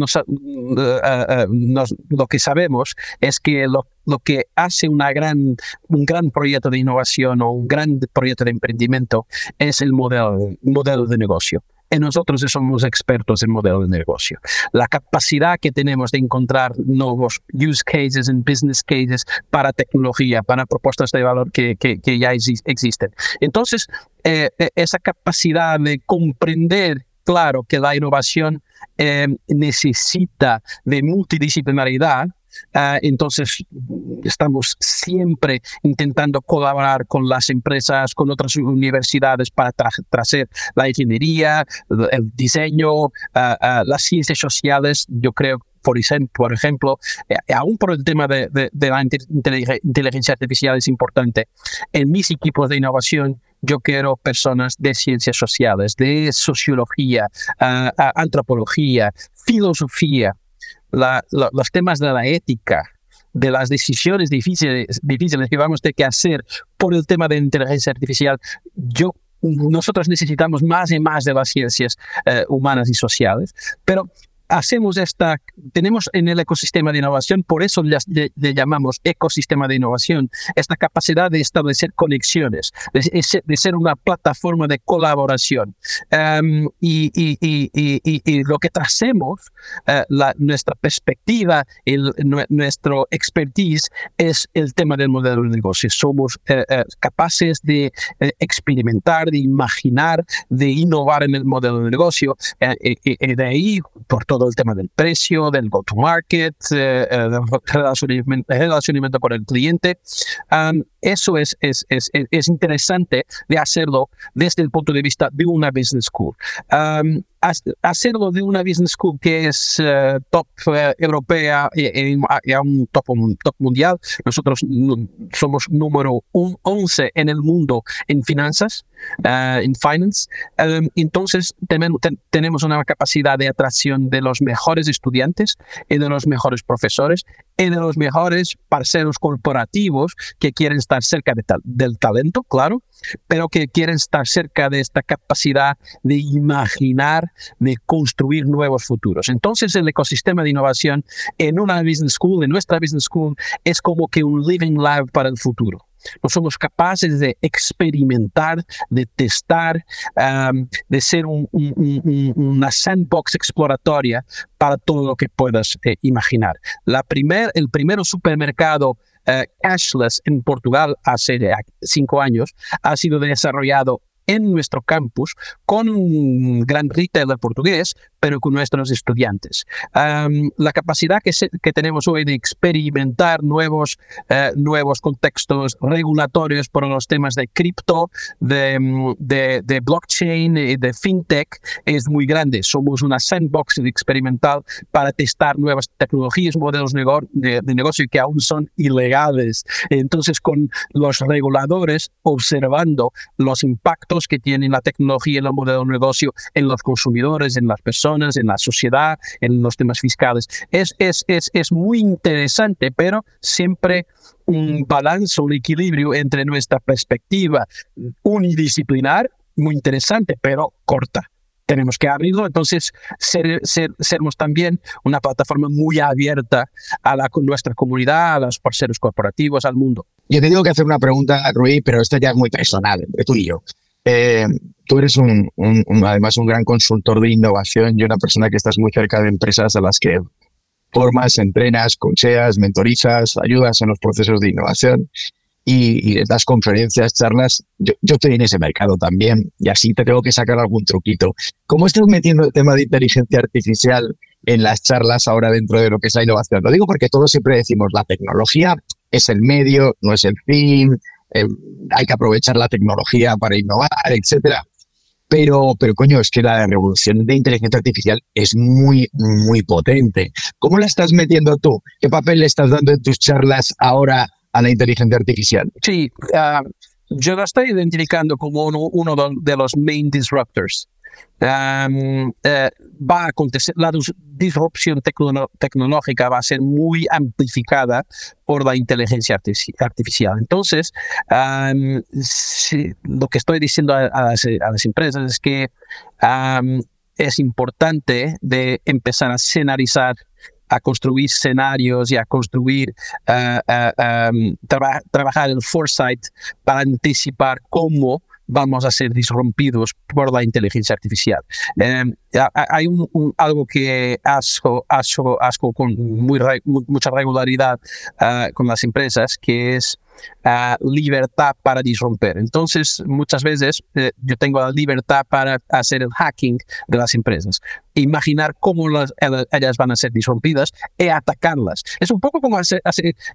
eh, nos, lo que sabemos es que lo, lo, que hace una gran, un gran proyecto de innovación o un gran proyecto de emprendimiento es el modelo, modelo de negocio nosotros somos expertos en modelo de negocio. La capacidad que tenemos de encontrar nuevos use cases and business cases para tecnología, para propuestas de valor que, ya existen. Entonces, eh, eh, esa capacidad de comprender claro que la innovación eh, necesita de multidisciplinaridad Ah, entonces, estamos siempre intentando colaborar con las empresas, con otras universidades para traer la ingeniería, el diseño, ah, ah, las ciencias sociales. Yo creo por ejemplo, eh, aún por el tema de, la inteligencia artificial es importante. En mis equipos de innovación, yo quiero personas de ciencias sociales, de sociología, ah, antropología, filosofía, los temas de la ética, de las decisiones difíciles, difíciles que vamos a tener que hacer por el tema de inteligencia artificial, yo nosotros necesitamos más y más de las ciencias eh, humanas y sociales, pero hacemos esta, tenemos en el ecosistema de innovación, por eso le, llamamos ecosistema de innovación, esta capacidad de establecer conexiones, de, ser una plataforma de colaboración. Em, y, lo que tracemos, eh, nuestra perspectiva, el, nuestro expertise es el tema del modelo de negocio. Somos eh, eh, capaces de experimentar, de imaginar, de innovar en el modelo de negocio. y de ahí, por todo el tema del precio, del go-to-market, eh, eh, del relacionamiento, con el cliente. eso es, es, es, es, interesante de hacerlo desde el punto de vista de una business school hacerlo de una business school que es eh, top eh, europea y, a un top, top mundial. Nosotros somos número 11 en el mundo en finanzas, eh, en finance. Em, entonces tenemos una capacidad de atracción de los mejores estudiantes y de los mejores profesores y de los mejores parceros corporativos que quieren estar cerca del talento, claro, pero que quieren estar cerca de esta capacidad de imaginar, de construir nuevos futuros. Entonces el ecosistema de innovación en una business school, en nuestra business school, es como que un living lab para el futuro. No somos capaces de experimentar, de testar, de ser una sandbox exploratoria para todo lo que puedas eh, imaginar. La primer, el primer supermercado eh, cashless en Portugal hace cinco años ha sido desarrollado en nuestro campus con un gran retailer portugués, pero con nuestros estudiantes. la capacidad que, que, tenemos hoy de experimentar nuevos, uh, nuevos contextos regulatorios por los temas de cripto, de, mm, de, de, blockchain y de fintech es muy grande. Somos una sandbox experimental para testar nuevas tecnologías, modelos de, de negocio que aún son ilegales. Entonces, con los reguladores observando los impactos que tienen la tecnología y el modelo de negocio en los consumidores, en las personas, en la sociedad, en los temas fiscales. Es, es, es, es muy interesante, pero siempre un balance, un equilibrio entre nuestra perspectiva unidisciplinar, muy interesante, pero corta tenemos que abrirlo. Entonces, ser, ser, sermos también una plataforma muy abierta a la, nuestra comunidad, a los parceros corporativos, al mundo. Yo te tengo que hacer una pregunta, Rui, pero esta ya es muy personal, entre tú y yo. Eh, tú eres un, además un gran consultor de innovación y una persona que estás muy cerca de empresas a las que formas, entrenas, cocheas, mentorizas, ayudas en los procesos de innovación y, y das conferencias, charlas. Yo, yo, estoy en ese mercado también y así te tengo que sacar algún truquito. ¿Cómo estás metiendo el tema de inteligencia artificial en las charlas ahora dentro de lo que es la innovación? Lo digo porque todos siempre decimos la tecnología es el medio, no es el fin, eh, hay que aprovechar la tecnología para innovar, etcétera. Pero, pero coño, es que la revolución de inteligencia artificial es muy, muy potente. ¿Cómo la estás metiendo tú? ¿Qué papel le estás dando en tus charlas ahora a la inteligencia artificial? Sí, ah, yo la estoy identificando como uno, de los main disruptors. Eh, va a acontecer, la disrupción tecnológica va a ser muy amplificada por la inteligencia artificial. Entonces, lo que estoy diciendo a, las, empresas es que es importante de empezar a escenarizar a construir escenarios y a construir, eh, eh, trabajar el foresight para anticipar cómo vamos a ser disrumpidos por la inteligencia artificial. Em, hay algo que asco con muy, mucha regularidad ah, con las empresas, que es libertad para disromper. Entonces, muchas veces eh, yo tengo la libertad para hacer el hacking de las empresas, imaginar cómo las, ellas van a ser disrompidas y atacarlas. Es un poco como hacer,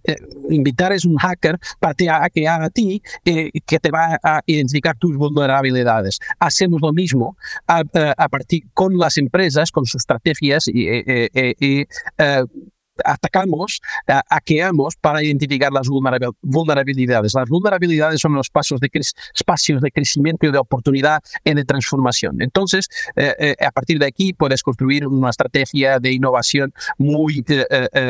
eh, invitar a un hacker para que haga a ti eh, que te va a identificar tus vulnerabilidades. Hacemos lo mismo a, partir con las empresas, con sus estrategias y atacamos, hackeamos para identificar las vulnerabilidades. Las vulnerabilidades son los pasos de espacios de crecimiento y de oportunidad y de transformación. Entonces, a partir de aquí puedes construir una estrategia de innovación muy,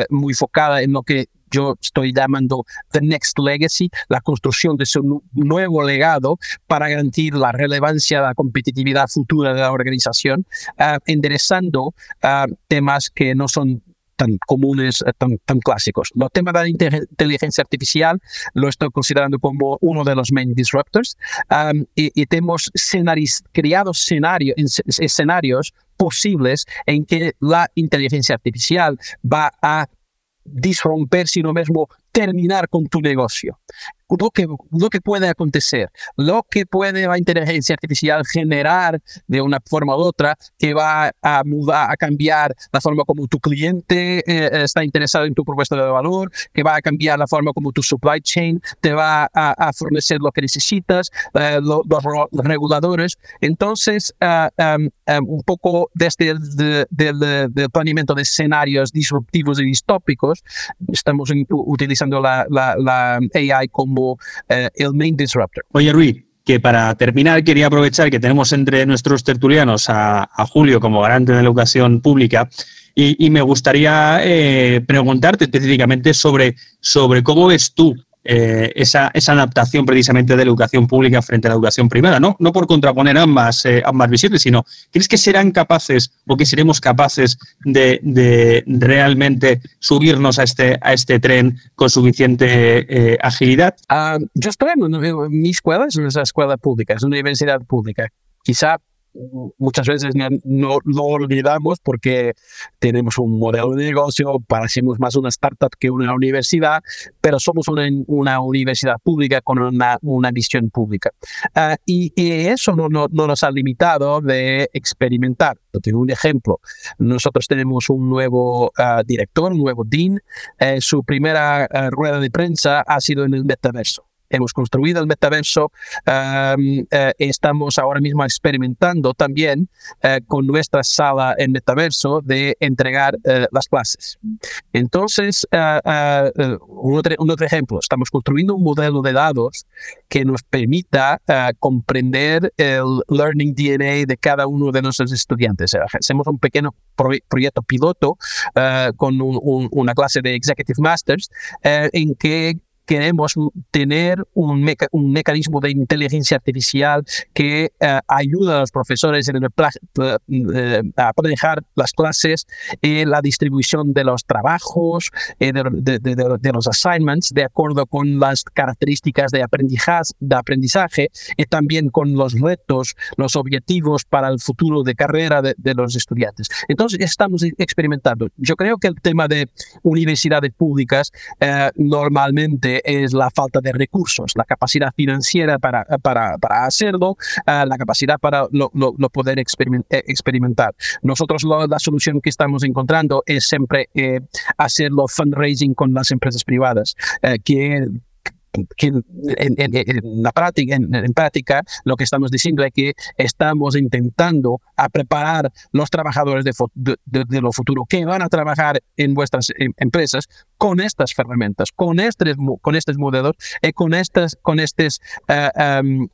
muy focada en lo que yo estoy llamando The Next Legacy, la construcción de su nuevo legado para garantir la relevancia, la competitividad futura de la organización, uh, enderezando uh, temas que no son tan comunes, eh, tan, tan clásicos. Los temas de la inteligencia artificial lo estoy considerando como uno de los main disruptors um, y, y, tenemos escenarios, creados escenarios, escenarios posibles en que la inteligencia artificial va a disromper, sino mesmo terminar con tu negocio lo que, lo que puede acontecer, lo que puede la inteligencia artificial generar de una forma u otra, que va a mudar, a cambiar la forma como tu cliente eh, está interesado en tu propuesta de valor, que va a cambiar la forma como tu supply chain te va a, fornecer lo que necesitas, eh, los, reguladores. Entonces, ah, un poco desde el del planeamiento de escenarios disruptivos y distópicos, estamos utilizando la, la, la AI como eh, el main disruptor. Oye, Rui, que para terminar quería aprovechar que tenemos entre nuestros tertulianos a, Julio como garante de la educación pública y, me gustaría eh, preguntarte específicamente sobre, sobre cómo ves tú eh, esa, esa, adaptación precisamente de la educación pública frente a la educación privada, no, no por contraponer ambas, eh, ambas visibles, sino ¿crees que serán capaces o que seremos capaces de, de realmente subirnos a este, a este tren con suficiente eh, agilidad? Ah, yo estoy mi escuela, es una escuela pública, es una universidad pública. Quizá muchas veces no lo olvidamos porque tenemos un modelo de negocio, parecemos más una startup que una universidad, pero somos una, una universidad pública con una, una visión pública. Ah, y, eso no, no, nos ha limitado de experimentar. Tengo un ejemplo. Nosotros tenemos un nuevo ah, director, un nuevo dean. Eh, su primera ah, rueda de prensa ha sido en el metaverso hemos construido el metaverso, eh, estamos ahora mismo experimentando también eh, con nuestra sala en metaverso de entregar eh, las clases. Entonces, un otro, un, otro, ejemplo, estamos construyendo un modelo de datos que nos permita comprender el learning DNA de cada uno de nuestros estudiantes. Hacemos un pequeño proyecto piloto con una clase de Executive Masters en que queremos tener un, mecanismo de inteligencia artificial que uh, ayuda a los profesores en el uh, a manejar las clases y la distribución de los trabajos, eh, de, de, de, los assignments, de acuerdo con las características de aprendizaje, de aprendizaje y también con los retos, los objetivos para el futuro de carrera de, los estudiantes. Entonces, estamos experimentando. Yo creo que el tema de universidades públicas uh, normalmente es la falta de recursos, la capacidad financiera para, para, para hacerlo, eh, la capacidad para lo, poder eh, experimentar. Nosotros la solución que estamos encontrando es siempre eh, hacerlo fundraising con las empresas privadas, que que en, la práctica, en, práctica, lo que estamos diciendo es que estamos intentando a preparar los trabajadores de, de, lo futuro que van a trabajar en vuestras em, empresas con estas herramientas, con estos, con estos modelos y con estas, con eh, eh, em,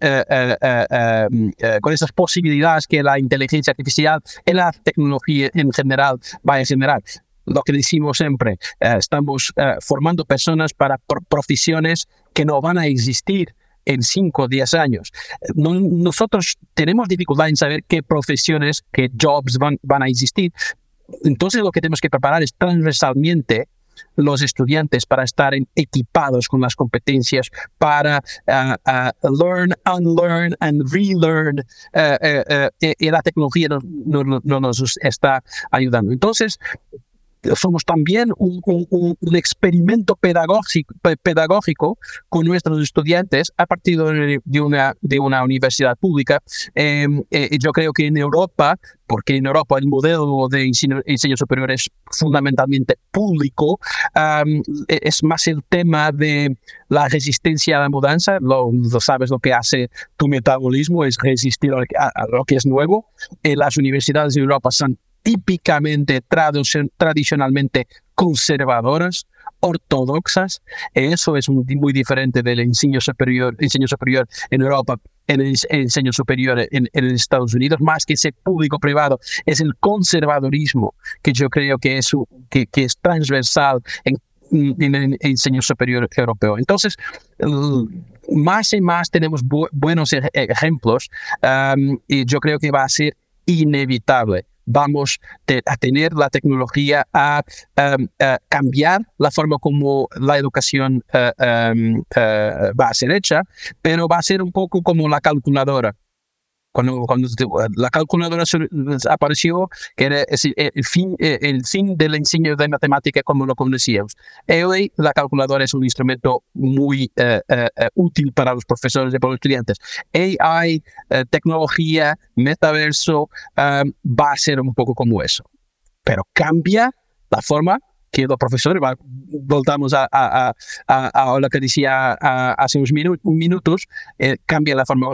con estas posibilidades que la inteligencia artificial y la tecnología en general va a generar lo que decimos siempre, eh, estamos eh, formando personas para profesiones que no van a existir en 5 o 10 años. nosotros tenemos dificultad en saber qué profesiones, qué jobs van, van a existir. Entonces lo que tenemos que preparar es transversalmente los estudiantes para estar equipados con las competencias para uh, learn, unlearn and relearn y la tecnología no, no, nos está ayudando. Entonces, somos también un, experimento pedagógico, pedagógico, con nuestros estudiantes a partir de una, de una universidad pública. Em, eh, yo creo que en Europa, porque en Europa el modelo de enseño, superior es fundamentalmente público, e, es más el tema de la resistencia a la mudanza. Lo, sabes lo que hace tu metabolismo, es resistir a, lo que es nuevo. Eh, las universidades de Europa son típicamente, tradicionalmente conservadoras, ortodoxas. Eso es muy diferente del enseño superior, enseño superior en Europa, en el enseño superior en, en Estados Unidos, más que ese público-privado. Es el conservadorismo que yo creo que es, que, que es transversal en en el enseño superior europeo. Entonces, más y más tenemos buenos ejemplos y yo creo que va a ser inevitable vamos a tener la tecnología a, cambiar la forma como la educación eh, em, eh, va a ser hecha, pero va a ser un poco como la calculadora. Cuando, cuando la calculadora apareció, que era el fin, el fin del enseño de matemática como lo conocíamos. Hoy la calculadora es un instrumento muy eh, eh, eh, útil para los profesores y para los estudiantes. AI, tecnología, metaverso, va a ser un poco como eso. Pero cambia la forma que los profesores, voltamos a, a, a, a, lo que decía hace unos minutos, cambia la forma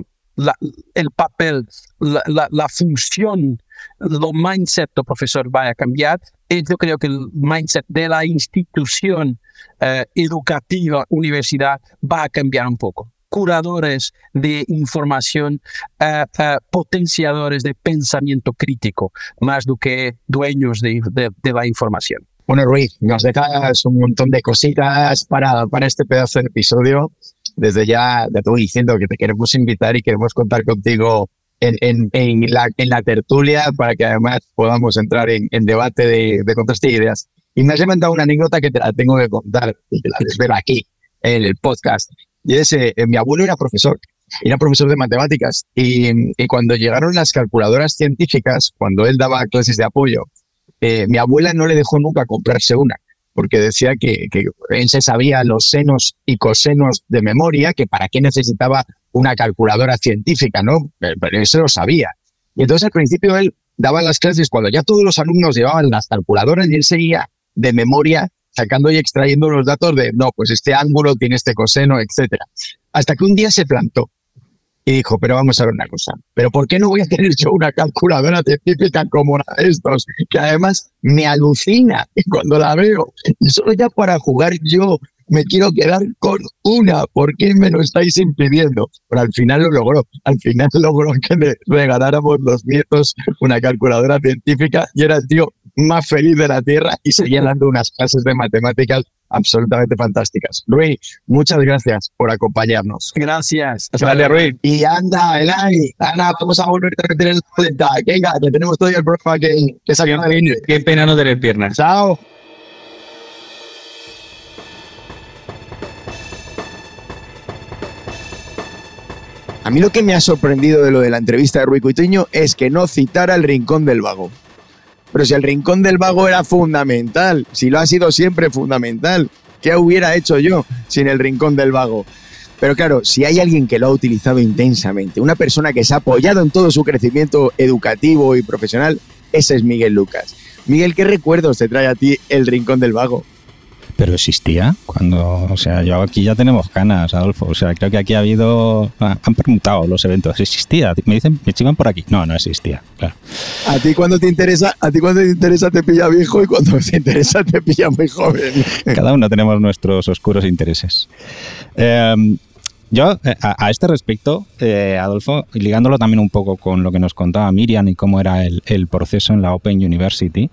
el papel, la, función, lo mindset del profesor va a cambiar. Yo creo que el mindset de la institución eh, educativa, universidad, va a cambiar un poco curadores de información, eh, eh, potenciadores de pensamiento crítico, más do que dueños de, la información. Bueno, Ruiz, nos dejas un montón de cositas para, para este pedazo de episodio desde ya te estoy diciendo que te queremos invitar y queremos contar contigo en, en, en, la, en la tertulia para que además podamos entrar en, debate de, de contraste ideas. Y me has levantado una anécdota que te la tengo que contar y te la ver aquí en el podcast. Y es, eh, mi abuelo era profesor, era profesor de matemáticas y, y, cuando llegaron las calculadoras científicas, cuando él daba clases de apoyo, eh, mi abuela no le dejó nunca comprarse una porque decía que, él se sabía los senos y cosenos de memoria, que para qué necesitaba una calculadora científica, ¿no? Pero eso lo sabía. Y entonces al principio él daba las clases cuando ya todos los alumnos llevaban las calculadoras y él seguía de memoria sacando y extrayendo los datos de, no, pues este ángulo tiene este coseno, etcétera. Hasta que un día se plantó y dijo, pero vamos a ver una cosa, pero ¿por qué no voy a tener yo una calculadora científica como estos? Que además me alucina cuando la veo. Y solo ya para jugar yo me quiero quedar con una. ¿Por qué me lo estáis impidiendo? Pero al final lo logró. Al final <laughs> logró que le regaláramos los nietos una calculadora científica y era el tío más feliz de la Tierra y seguía dando unas clases de matemáticas absolutamente fantásticas. Rui, muchas gracias por acompañarnos. Gracias. Vale, Rui. Y anda, Elay, Ana, vamos a volver a repetir el cuenta. Venga, que tenemos todo el programa que, que salió de Qué pena no tener piernas. Chao. A mí lo que me ha sorprendido de lo de la entrevista de Rui Cuitiño es que no citara el rincón del vago. Pero si el rincón del vago era fundamental, si lo ha sido siempre fundamental, ¿qué hubiera hecho yo sin el rincón del vago? Pero claro, si hay alguien que lo ha utilizado intensamente, una persona que se ha apoyado en todo su crecimiento educativo y profesional, ese es Miguel Lucas. Miguel, ¿qué recuerdos te trae a ti el rincón del vago? Pero existía cuando, o sea, yo aquí ya tenemos canas, Adolfo, o sea, creo que aquí ha habido, ah, han preguntado los eventos, ¿existía? Me dicen, me chivan por aquí, no, no existía, claro. A ti cuando te interesa, a ti cuando te interesa te pilla viejo y cuando te interesa te pilla muy joven. Cada uno tenemos nuestros oscuros intereses. Em, yo, eh, a, este respecto, eh, Adolfo, ligándolo también un poco con lo que nos contaba Miriam y cómo era el, el proceso en la Open University,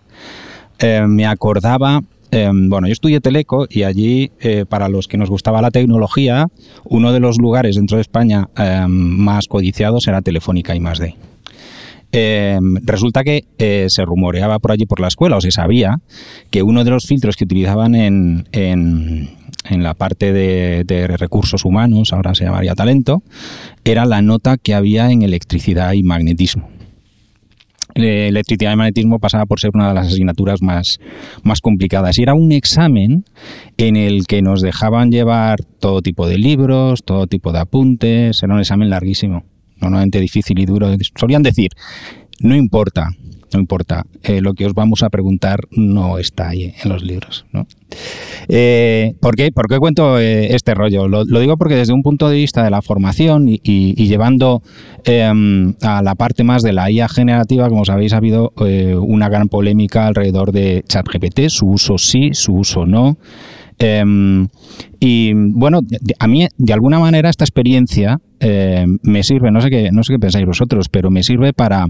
eh, me acordaba Em, bueno, yo estudié Teleco y allí, eh, para los que nos gustaba la tecnología, uno de los lugares dentro de España em, más codiciados era Telefónica y más. Em, resulta que eh, se rumoreaba por allí por la escuela o se sabía que uno de los filtros que utilizaban en, en, la parte de, recursos humanos, ahora se llamaría talento, era la nota que había en electricidad y magnetismo electricidad y magnetismo pasaba por ser una de las asignaturas más, más complicadas. Y era un examen en el que nos dejaban llevar todo tipo de libros, todo tipo de apuntes. Era un examen larguísimo, normalmente difícil y duro. Solían decir, no importa, no importa, eh, lo que os vamos a preguntar no está ahí en los libros. Eh, ¿por, qué, ¿por, qué, cuento eh, este rollo? Lo, digo porque desde un punto de vista de la formación y, llevando em, a la parte más de la IA generativa, como sabéis, ha habido una gran polémica alrededor de ChatGPT, su uso sí, su uso no. Em, y bueno, a mí de alguna manera esta experiencia me sirve, no sé, qué, no sé qué pensáis vosotros, pero me sirve para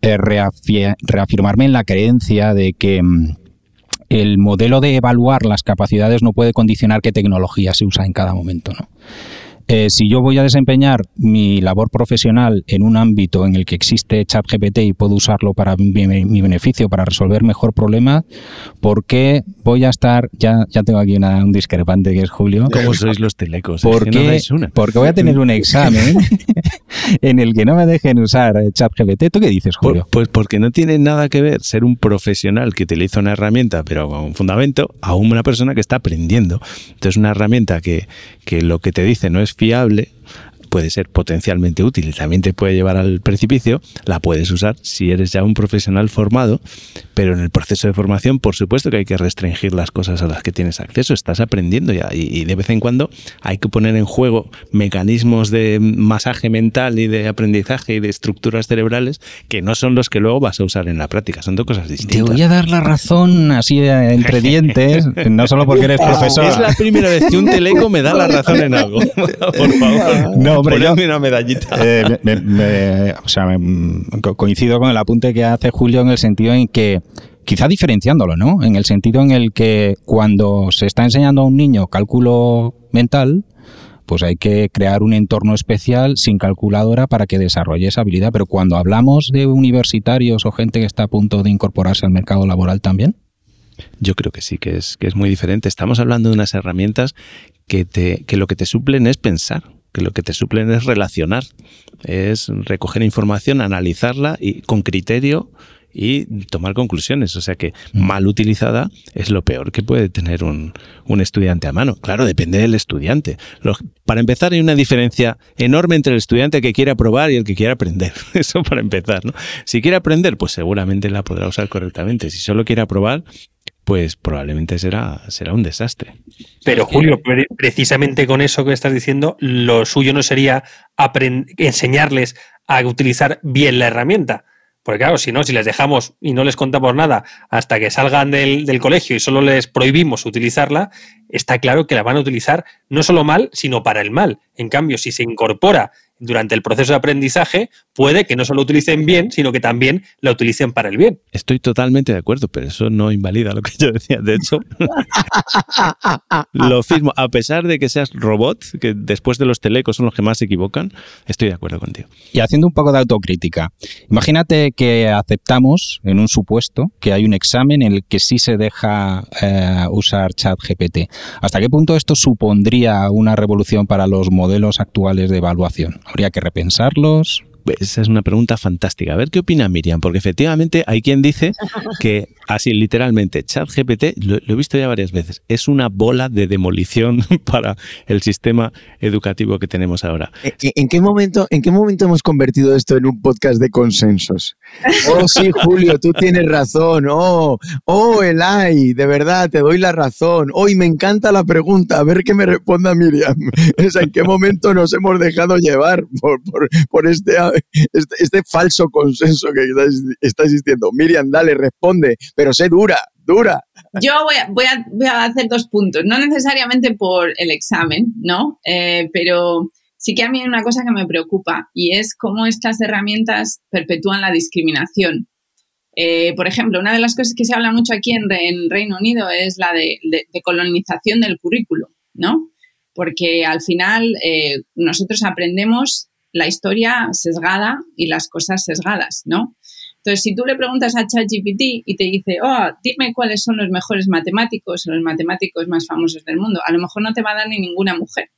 reafirmarme en la creencia de que em, el modelo de evaluar las capacidades no puede condicionar qué tecnología se usa en cada momento. ¿no? Eh, si yo voy a desempeñar mi labor profesional en un ámbito en el que existe ChatGPT y puedo usarlo para mi, beneficio, para resolver mejor problemas, ¿por qué voy a estar, ya, ya tengo aquí un discrepante que es Julio? ¿Cómo sois los telecos? Porque, porque voy a tener un examen <laughs> en el que no me dejen usar ChatGPT. ¿Tú qué dices, Julio? pues porque no tiene nada que ver ser un profesional que utiliza una herramienta, pero con un fundamento, a una persona que está aprendiendo. Entonces, una herramienta que, que lo que te dice no es fiable puede ser potencialmente útil y también te puede llevar al precipicio, la puedes usar si eres ya un profesional formado, pero en el proceso de formación, por supuesto que hay que restringir las cosas a las que tienes acceso, estás aprendiendo ya y, de vez en cuando hay que poner en juego mecanismos de masaje mental y de aprendizaje y de estructuras cerebrales que no son los que luego vas a usar en la práctica, son dos cosas distintas. Te voy a dar la razón así entre <laughs> dientes, no solo porque eres profesor. Es la primera vez que un teleco me da la razón en algo, <laughs> por favor. No, hombre, una medallita. Eh, o sea, coincido con el apunte que hace Julio en el sentido en que quizá diferenciándolo, ¿no? En el sentido en el que cuando se está enseñando a un niño cálculo mental, pues hay que crear un entorno especial sin calculadora para que desarrolle esa habilidad. Pero cuando hablamos de universitarios o gente que está a punto de incorporarse al mercado laboral también. Yo creo que sí, que es, que es muy diferente. Estamos hablando de unas herramientas que, te, que lo que te suplen es pensar que lo que te suplen es relacionar, es recoger información, analizarla y con criterio y tomar conclusiones. O sea que mal utilizada es lo peor que puede tener un, estudiante a mano. Claro, depende del estudiante. para empezar, hay una diferencia enorme entre el estudiante que quiere aprobar y el que quiere aprender. <laughs> Eso para empezar. ¿no? Si quiere aprender, pues seguramente la podrá usar correctamente. Si solo quiere aprobar, pues probablemente será, será un desastre. Pero Julio, precisamente con eso que estás diciendo, lo suyo no sería enseñarles a utilizar bien la herramienta. Porque claro, si no, si les dejamos y no les contamos nada hasta que salgan del, del, colegio y solo les prohibimos utilizarla, está claro que la van a utilizar no solo mal, sino para el mal. En cambio, si se incorpora durante el proceso de aprendizaje, puede que no solo utilicen bien, sino que también la utilicen para el bien. Estoy totalmente de acuerdo, pero eso no invalida lo que yo decía. De hecho, <laughs> lo firmo. A pesar de que seas robot, que después de los telecos son los que más se equivocan, estoy de acuerdo contigo. Y haciendo un poco de autocrítica, imagínate que aceptamos en un supuesto que hay un examen en el que sí se deja eh, usar ChatGPT. ¿Hasta qué punto esto supondría una revolución para los modelos actuales de evaluación? ¿Habría que repensarlos? Esa es una pregunta fantástica. A ver qué opina Miriam, porque efectivamente hay quien dice que así literalmente ChatGPT, lo, lo he visto ya varias veces, es una bola de demolición <laughs> para el sistema educativo que tenemos ahora. ¿En qué momento, en qué momento hemos convertido esto en un podcast de consensos? Oh, sí, <laughs> Julio, tú tienes razón. Oh, oh, Elay, de verdad, te doy la razón. Hoy me encanta la pregunta, a ver qué me responda Miriam. <laughs> ¿En qué momento nos hemos dejado llevar por, por este este, este, falso consenso que está, existiendo. Miriam, dale, responde, pero sé dura, dura. Yo voy a, hacer dos puntos, no necesariamente por el examen, ¿no? Eh, pero sí que a mí hay una cosa que me preocupa y es cómo estas herramientas perpetúan la discriminación. Eh, por ejemplo, una de las cosas que se habla mucho aquí en, Reino Unido es la de, colonización del currículo, ¿no? Porque al final eh, nosotros aprendemos la historia sesgada y las cosas sesgadas, ¿no? Entonces, si tú le preguntas a ChatGPT y te dice, oh, dime cuáles son los mejores matemáticos o los matemáticos más famosos del mundo, a lo mejor no te va a dar ni ninguna mujer.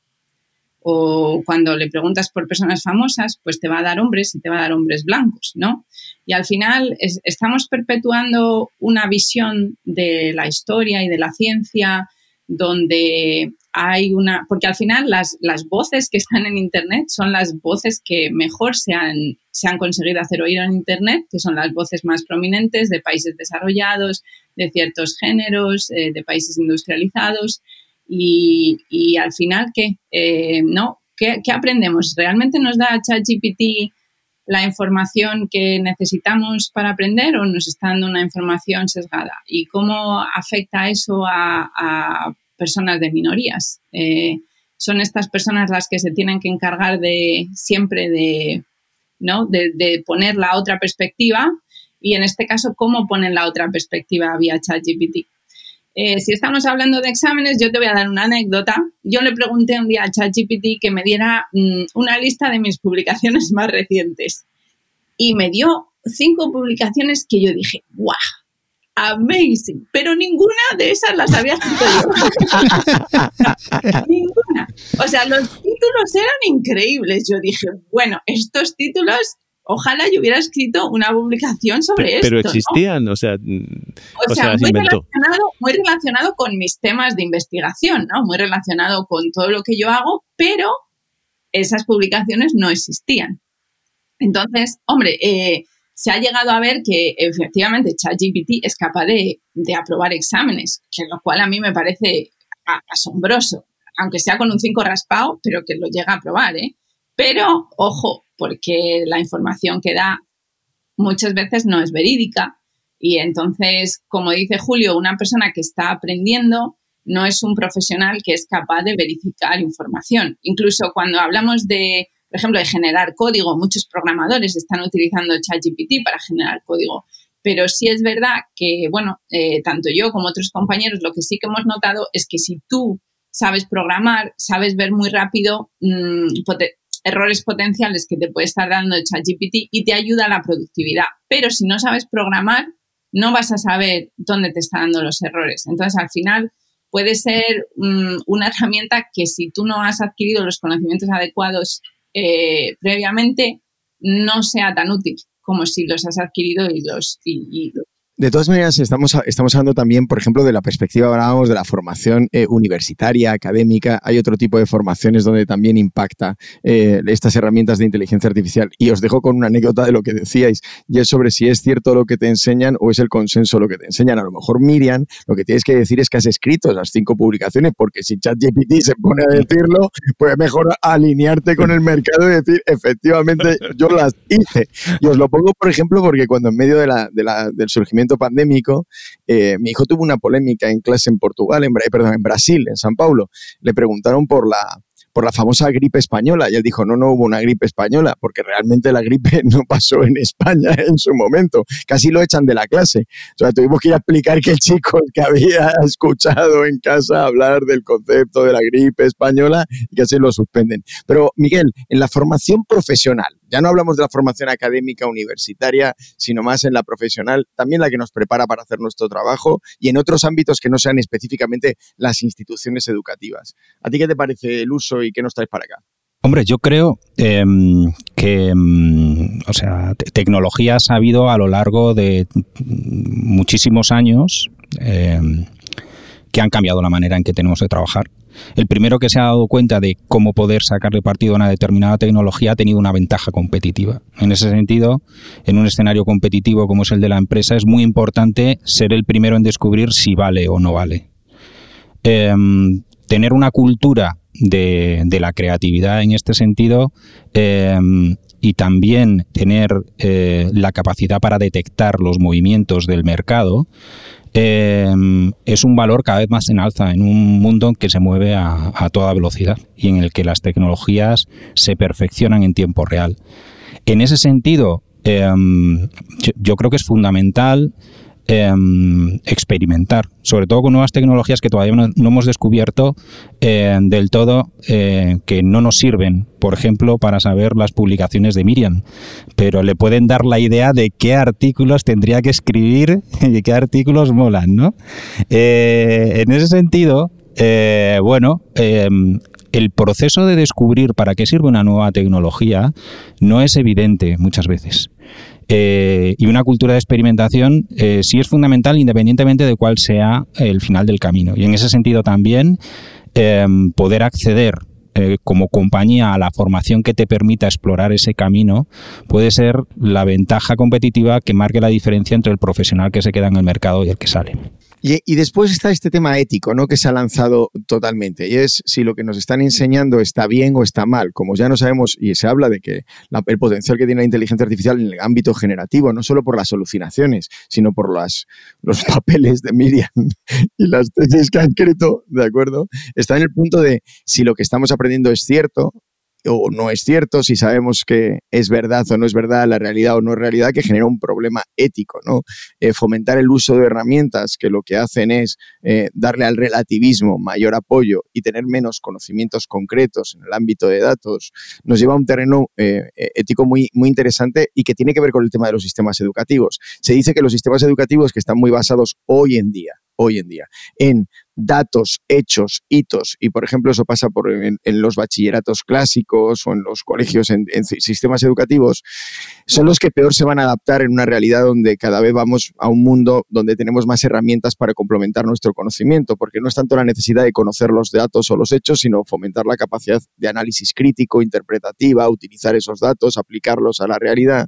O cuando le preguntas por personas famosas, pues te va a dar hombres y te va a dar hombres blancos, ¿no? Y al final estamos perpetuando una visión de la historia y de la ciencia donde hay una, porque al final las, las voces que están en Internet son las voces que mejor se han, se han conseguido hacer oír en Internet, que son las voces más prominentes de países desarrollados, de ciertos géneros, eh, de países industrializados. Y, y al final, ¿qué? Eh, ¿no? ¿Qué, ¿Qué, aprendemos? ¿Realmente nos da ChatGPT la información que necesitamos para aprender o nos está dando una información sesgada? ¿Y cómo afecta eso a, a personas de minorías? Eh, son estas personas las que se tienen que encargar de siempre de, ¿no? de, poner la otra perspectiva y en este caso, ¿cómo ponen la otra perspectiva vía ChatGPT? Eh, si estamos hablando de exámenes, yo te voy a dar una anécdota. Yo le pregunté un día a ChatGPT que me diera mmm, una lista de mis publicaciones <laughs> más recientes y me dio cinco publicaciones que yo dije, ¡guau! Amazing, pero ninguna de esas las había escrito yo. <laughs> ninguna. O sea, los títulos eran increíbles. Yo dije, bueno, estos títulos ojalá yo hubiera escrito una publicación sobre pero, esto. Pero existían, ¿no? o sea, o, o sea, sea muy, relacionado, muy relacionado con mis temas de investigación, ¿no? Muy relacionado con todo lo que yo hago, pero esas publicaciones no existían. Entonces, hombre, eh, se ha llegado a ver que efectivamente ChatGPT es capaz de, de, aprobar exámenes, que lo cual a mí me parece asombroso, aunque sea con un 5 raspado, pero que lo llega a aprobar, ¿eh? Pero, ojo, porque la información que da muchas veces no es verídica. Y entonces, como dice Julio, una persona que está aprendiendo no es un profesional que es capaz de verificar información. Incluso cuando hablamos de, por ejemplo, de generar código, muchos programadores están utilizando ChatGPT para generar código. Pero sí es verdad que, bueno, eh, tanto yo como otros compañeros, lo que sí que hemos notado es que si tú sabes programar, sabes ver muy rápido mmm, errores potenciales que te puede estar dando ChatGPT y te ayuda a la productividad. Pero si no sabes programar, no vas a saber dónde te está dando los errores. Entonces, al final, puede ser um, una herramienta que si tú no has adquirido los conocimientos adecuados eh, previamente, no sea tan útil como si los has adquirido y los, y, y los de todas maneras, estamos, estamos hablando también, por ejemplo, de la perspectiva, hablábamos de la formación eh, universitaria, académica. Hay otro tipo de formaciones donde también impacta eh, estas herramientas de inteligencia artificial. Y os dejo con una anécdota de lo que decíais, y es sobre si es cierto lo que te enseñan o es el consenso lo que te enseñan. A lo mejor, Miriam, lo que tienes que decir es que has escrito esas cinco publicaciones, porque si ChatGPT se pone a decirlo, pues mejor alinearte con el mercado y decir, efectivamente, yo las hice. Y os lo pongo, por ejemplo, porque cuando en medio de la, de la, del surgimiento pandémico, eh, mi hijo tuvo una polémica en clase en Portugal, en, perdón, en Brasil, en San Paulo. Le preguntaron por la, por la famosa gripe española. Y él dijo, no, no hubo una gripe española, porque realmente la gripe <laughs> no pasó en España <laughs> en su momento. Casi lo echan de la clase. O sea, tuvimos que explicar que el <laughs> chico que había escuchado en casa hablar del concepto de la gripe española y casi lo suspenden. Pero, Miguel, en la formación profesional, ya no hablamos de la formación académica universitaria, sino más en la profesional, también la que nos prepara para hacer nuestro trabajo y en otros ámbitos que no sean específicamente las instituciones educativas. ¿A ti qué te parece el uso y qué nos traes para acá? Hombre, yo creo eh, que, eh, o sea, tecnologías ha habido a lo largo de muchísimos años eh, que han cambiado la manera en que tenemos de trabajar. El primero que se ha dado cuenta de cómo poder sacarle partido a una determinada tecnología ha tenido una ventaja competitiva. En ese sentido, en un escenario competitivo como es el de la empresa, es muy importante ser el primero en descubrir si vale o no vale. Eh, tener una cultura de, la creatividad en este sentido eh, y también tener eh, la capacidad para detectar los movimientos del mercado eh, es un valor cada vez más en alza en un mundo que se mueve a, a, toda velocidad y en el que las tecnologías se perfeccionan en tiempo real. En ese sentido, yo, yo, creo que es fundamental eh, experimentar, sobre todo con nuevas tecnologías que todavía no, hemos descubierto eh, del todo, eh, que no nos sirven, por ejemplo, para saber las publicaciones de Miriam, pero le pueden dar la idea de qué artículos tendría que escribir <laughs> y qué artículos molan, ¿no? Eh, en ese sentido, bueno, el proceso de descubrir para qué sirve una nueva tecnología no es evidente muchas veces. Eh, y una cultura de experimentación eh, sí es fundamental independientemente de cuál sea el final del camino. Y en ese sentido también em, poder acceder eh, como compañía a la formación que te permita explorar ese camino puede ser la ventaja competitiva que marque la diferencia entre el profesional que se queda en el mercado y el que sale. Y, después está este tema ético, ¿no? Que se ha lanzado totalmente. Y es si lo que nos están enseñando está bien o está mal. Como ya no sabemos, y se habla de que el potencial que tiene la inteligencia artificial en el ámbito generativo, no solo por las alucinaciones, sino por los <laughs> papeles de Miriam y las tesis que han escrito, ¿de acuerdo? Está en el punto de si lo que estamos aprendiendo es cierto o no es cierto, si sabemos que es verdad o no es verdad, la realidad o no es realidad, que genera un problema ético, ¿no? Eh, fomentar el uso de herramientas que lo que hacen es eh, darle al relativismo mayor apoyo y tener menos conocimientos concretos en el ámbito de datos, nos lleva a un terreno eh, ético muy, muy interesante y que tiene que ver con el tema de los sistemas educativos. Se dice que los sistemas educativos que están muy basados hoy en día hoy en día en datos, hechos, hitos, y por ejemplo eso pasa por, en, los bachilleratos clásicos o en los colegios, en, sistemas educativos, son los que peor se van a adaptar en una realidad donde cada vez vamos a un mundo donde tenemos más herramientas para complementar nuestro conocimiento, porque no es tanto la necesidad de conocer los datos o los hechos, sino fomentar la capacidad de análisis crítico, interpretativa, utilizar esos datos, aplicarlos a la realidad,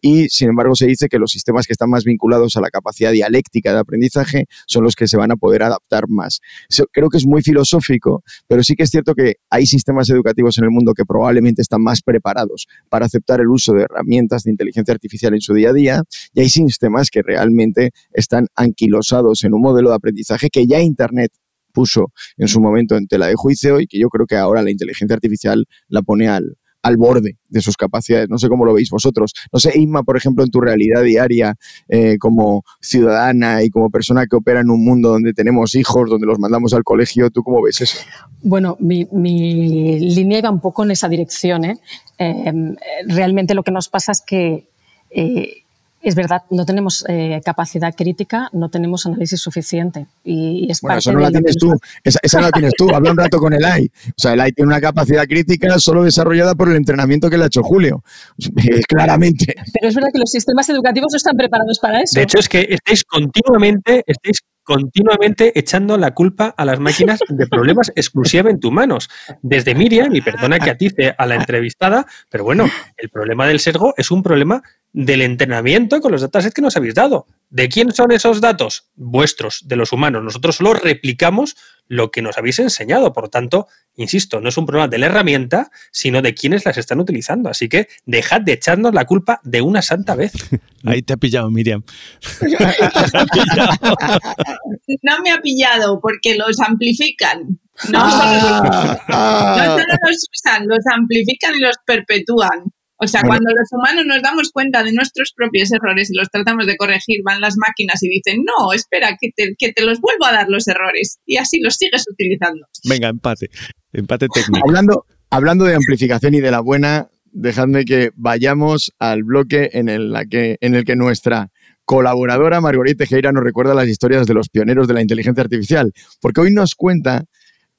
y sin embargo se dice que los sistemas que están más vinculados a la capacidad dialéctica de aprendizaje son los que se van a poder adaptar más Creo que es muy filosófico, pero sí que es cierto que hay sistemas educativos en el mundo que probablemente están más preparados para aceptar el uso de herramientas de inteligencia artificial en su día a día y hay sistemas que realmente están anquilosados en un modelo de aprendizaje que ya Internet puso en su momento en tela de juicio y que yo creo que ahora la inteligencia artificial la pone al, al borde de sus capacidades. No sé cómo lo veis vosotros. No sé, Inma, por ejemplo, en tu realidad diaria eh, como ciudadana y como persona que opera en un mundo donde tenemos hijos, donde los mandamos al colegio, ¿tú cómo ves eso? Bueno, mi, línea iba un poco en esa dirección. ¿eh? Em, realmente lo que nos pasa es que eh, es verdad, no tenemos eh, capacidad crítica, no tenemos análisis suficiente. Y, es bueno, eso no la tienes tú, esa, no la tienes tú, habla un rato con el AI. O sea, el AI tiene una capacidad crítica solo desarrollada por el entrenamiento que le ha hecho Julio, claramente. Pero es verdad que los sistemas educativos no están preparados para eso. De hecho, es que estáis continuamente, estáis continuamente echando la culpa a las máquinas de problemas exclusivamente humanos. Desde Miriam, y perdona que atice a la entrevistada, pero bueno, el problema del sesgo es un problema del entrenamiento con los datasets que nos habéis dado. ¿De quién son esos datos? Vuestros, de los humanos. Nosotros solo replicamos lo que nos habéis enseñado. Por tanto, insisto, no es un problema de la herramienta, sino de quienes las están utilizando. Así que dejad de echarnos la culpa de una santa vez. Ahí te ha pillado, Miriam. no me ha pillado porque los amplifican. No, ah, no solo los usan, los amplifican y los perpetúan. O sea, cuando los humanos nos damos cuenta de nuestros propios errores y los tratamos de corregir, van las máquinas y dicen, no, espera, que te, que te los vuelvo a dar los errores. Y así los sigues utilizando. Venga, empate. Empate técnico. Hablando, hablando de amplificación y de la buena, dejadme que vayamos al bloque en el, la que, en el que nuestra colaboradora Margarita Tejera nos recuerda las historias de los pioneros de la inteligencia artificial, porque hoy nos cuenta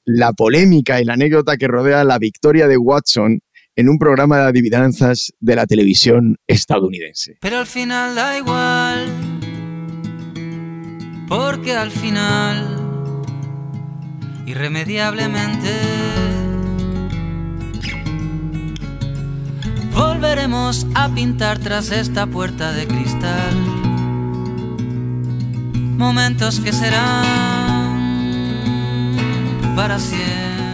la polémica y la anécdota que rodea la victoria de Watson en un programa de adivinanzas de la televisión estadounidense. Pero al final da igual, porque al final, irremediablemente, volveremos a pintar tras esta puerta de cristal momentos que serán para siempre.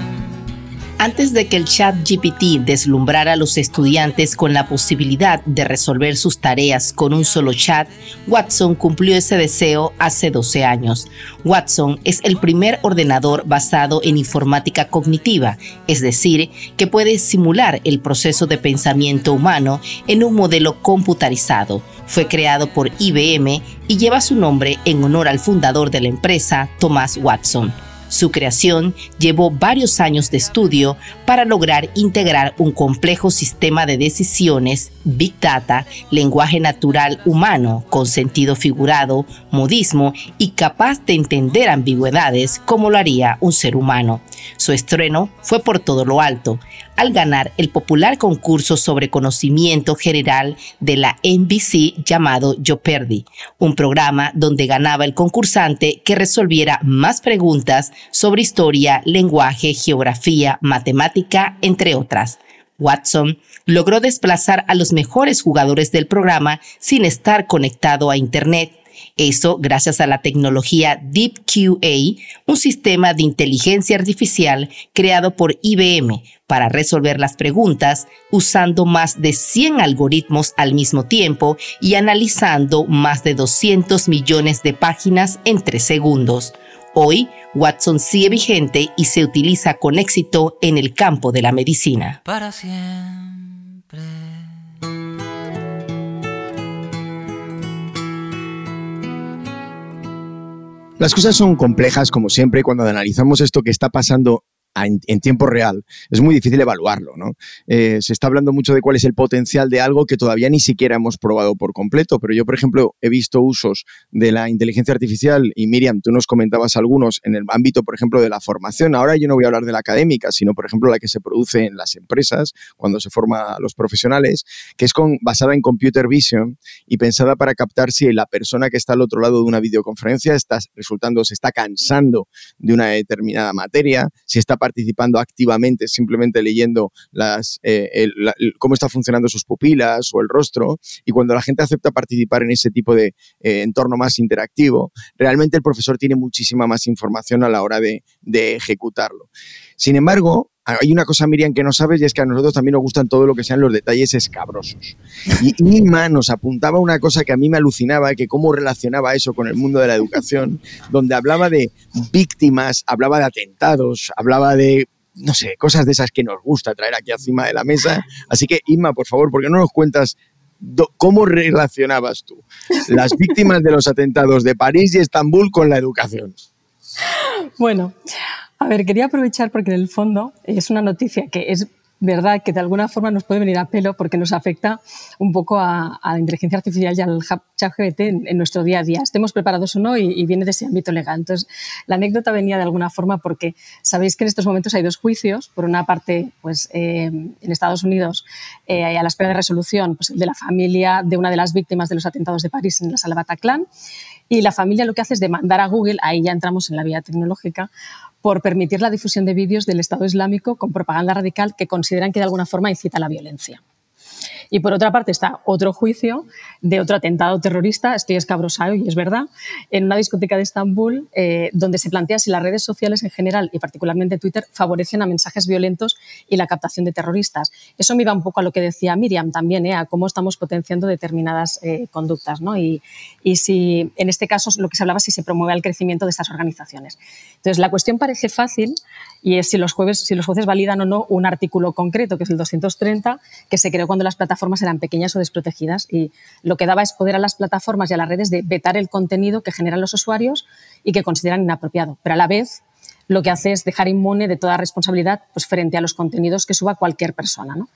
Antes de que el chat GPT deslumbrara a los estudiantes con la posibilidad de resolver sus tareas con un solo chat, Watson cumplió ese deseo hace 12 años. Watson es el primer ordenador basado en informática cognitiva, es decir, que puede simular el proceso de pensamiento humano en un modelo computarizado. Fue creado por IBM y lleva su nombre en honor al fundador de la empresa, Thomas Watson. Su creación llevó varios años de estudio para lograr integrar un complejo sistema de decisiones, big data, lenguaje natural humano con sentido figurado, modismo y capaz de entender ambigüedades como lo haría un ser humano. Su estreno fue por todo lo alto, al ganar el popular concurso sobre conocimiento general de la NBC llamado Jeopardy, un programa donde ganaba el concursante que resolviera más preguntas sobre historia, lenguaje, geografía, matemática, entre otras. Watson logró desplazar a los mejores jugadores del programa sin estar conectado a Internet. Eso gracias a la tecnología DeepQA, un sistema de inteligencia artificial creado por IBM para resolver las preguntas usando más de 100 algoritmos al mismo tiempo y analizando más de 200 millones de páginas en 3 segundos. Hoy, Watson sigue vigente y se utiliza con éxito en el campo de la medicina. Para siempre. Las cosas son complejas, como siempre, cuando analizamos esto que está pasando en, tiempo real, es muy difícil evaluarlo. ¿no? Eh, se está hablando mucho de cuál es el potencial de algo que todavía ni siquiera hemos probado por completo, pero yo, por ejemplo, he visto usos de la inteligencia artificial y Miriam, tú nos comentabas algunos en el ámbito, por ejemplo, de la formación. Ahora yo no voy a hablar de la académica, sino, por ejemplo, la que se produce en las empresas cuando se forma a los profesionales, que es con, basada en computer vision y pensada para captar si la persona que está al otro lado de una videoconferencia está resultando, se está cansando de una determinada materia, si está participando activamente, simplemente leyendo las, eh, cómo está funcionando sus pupilas o el rostro. Y cuando la gente acepta participar en ese tipo de eh, entorno más interactivo, realmente el profesor tiene muchísima más información a la hora de, de ejecutarlo. Sin embargo, hay una cosa, Miriam, que no sabes y es que a nosotros también nos gustan todo lo que sean los detalles escabrosos. Y Nima nos apuntaba una cosa que a mí me alucinaba, que cómo relacionaba eso con el mundo de la educación, donde hablaba de víctimas, hablaba de atentados, hablaba de no sé, cosas de esas que nos gusta traer aquí encima de la mesa. Así que, Inma, por favor, ¿por qué no nos cuentas cómo relacionabas tú las víctimas de los atentados de París y Estambul con la educación? Bueno, a ver, quería aprovechar porque en el fondo es una noticia que es verdad que de alguna forma nos puede venir a pelo porque nos afecta un poco a, la inteligencia artificial y al chat GPT en, nuestro día a día, estemos preparados o no, y, viene de ese ámbito legal. Entonces, la anécdota venía de alguna forma porque sabéis que en estos momentos hay dos juicios. Por una parte, pues eh, en Estados Unidos, eh, a la espera de resolución pues, de la familia de una de las víctimas de los atentados de París en la sala Bataclan. Y la familia lo que hace es demandar a Google, ahí ya entramos en la vía tecnológica, por permitir la difusión de vídeos del Estado Islámico con propaganda radical que consideran que de alguna forma incita a la violencia. Y por otra parte está otro juicio de otro atentado terrorista, estoy escabrosado y es verdad, en una discoteca de Estambul, eh, donde se plantea si las redes sociales en general y particularmente Twitter favorecen a mensajes violentos y la captación de terroristas. Eso me iba un poco a lo que decía Miriam también, eh, a cómo estamos potenciando determinadas eh, conductas. ¿no? Y, y si en este caso lo que se hablaba si se promueve el crecimiento de estas organizaciones. Entonces, la cuestión parece fácil y es si los, jueves, si los jueces validan o no un artículo concreto, que es el 230, que se creó cuando las plataformas eran pequeñas o desprotegidas y lo que daba es poder a las plataformas y a las redes de vetar el contenido que generan los usuarios y que consideran inapropiado. Pero a la vez lo que hace es dejar inmune de toda responsabilidad pues, frente a los contenidos que suba cualquier persona. ¿no?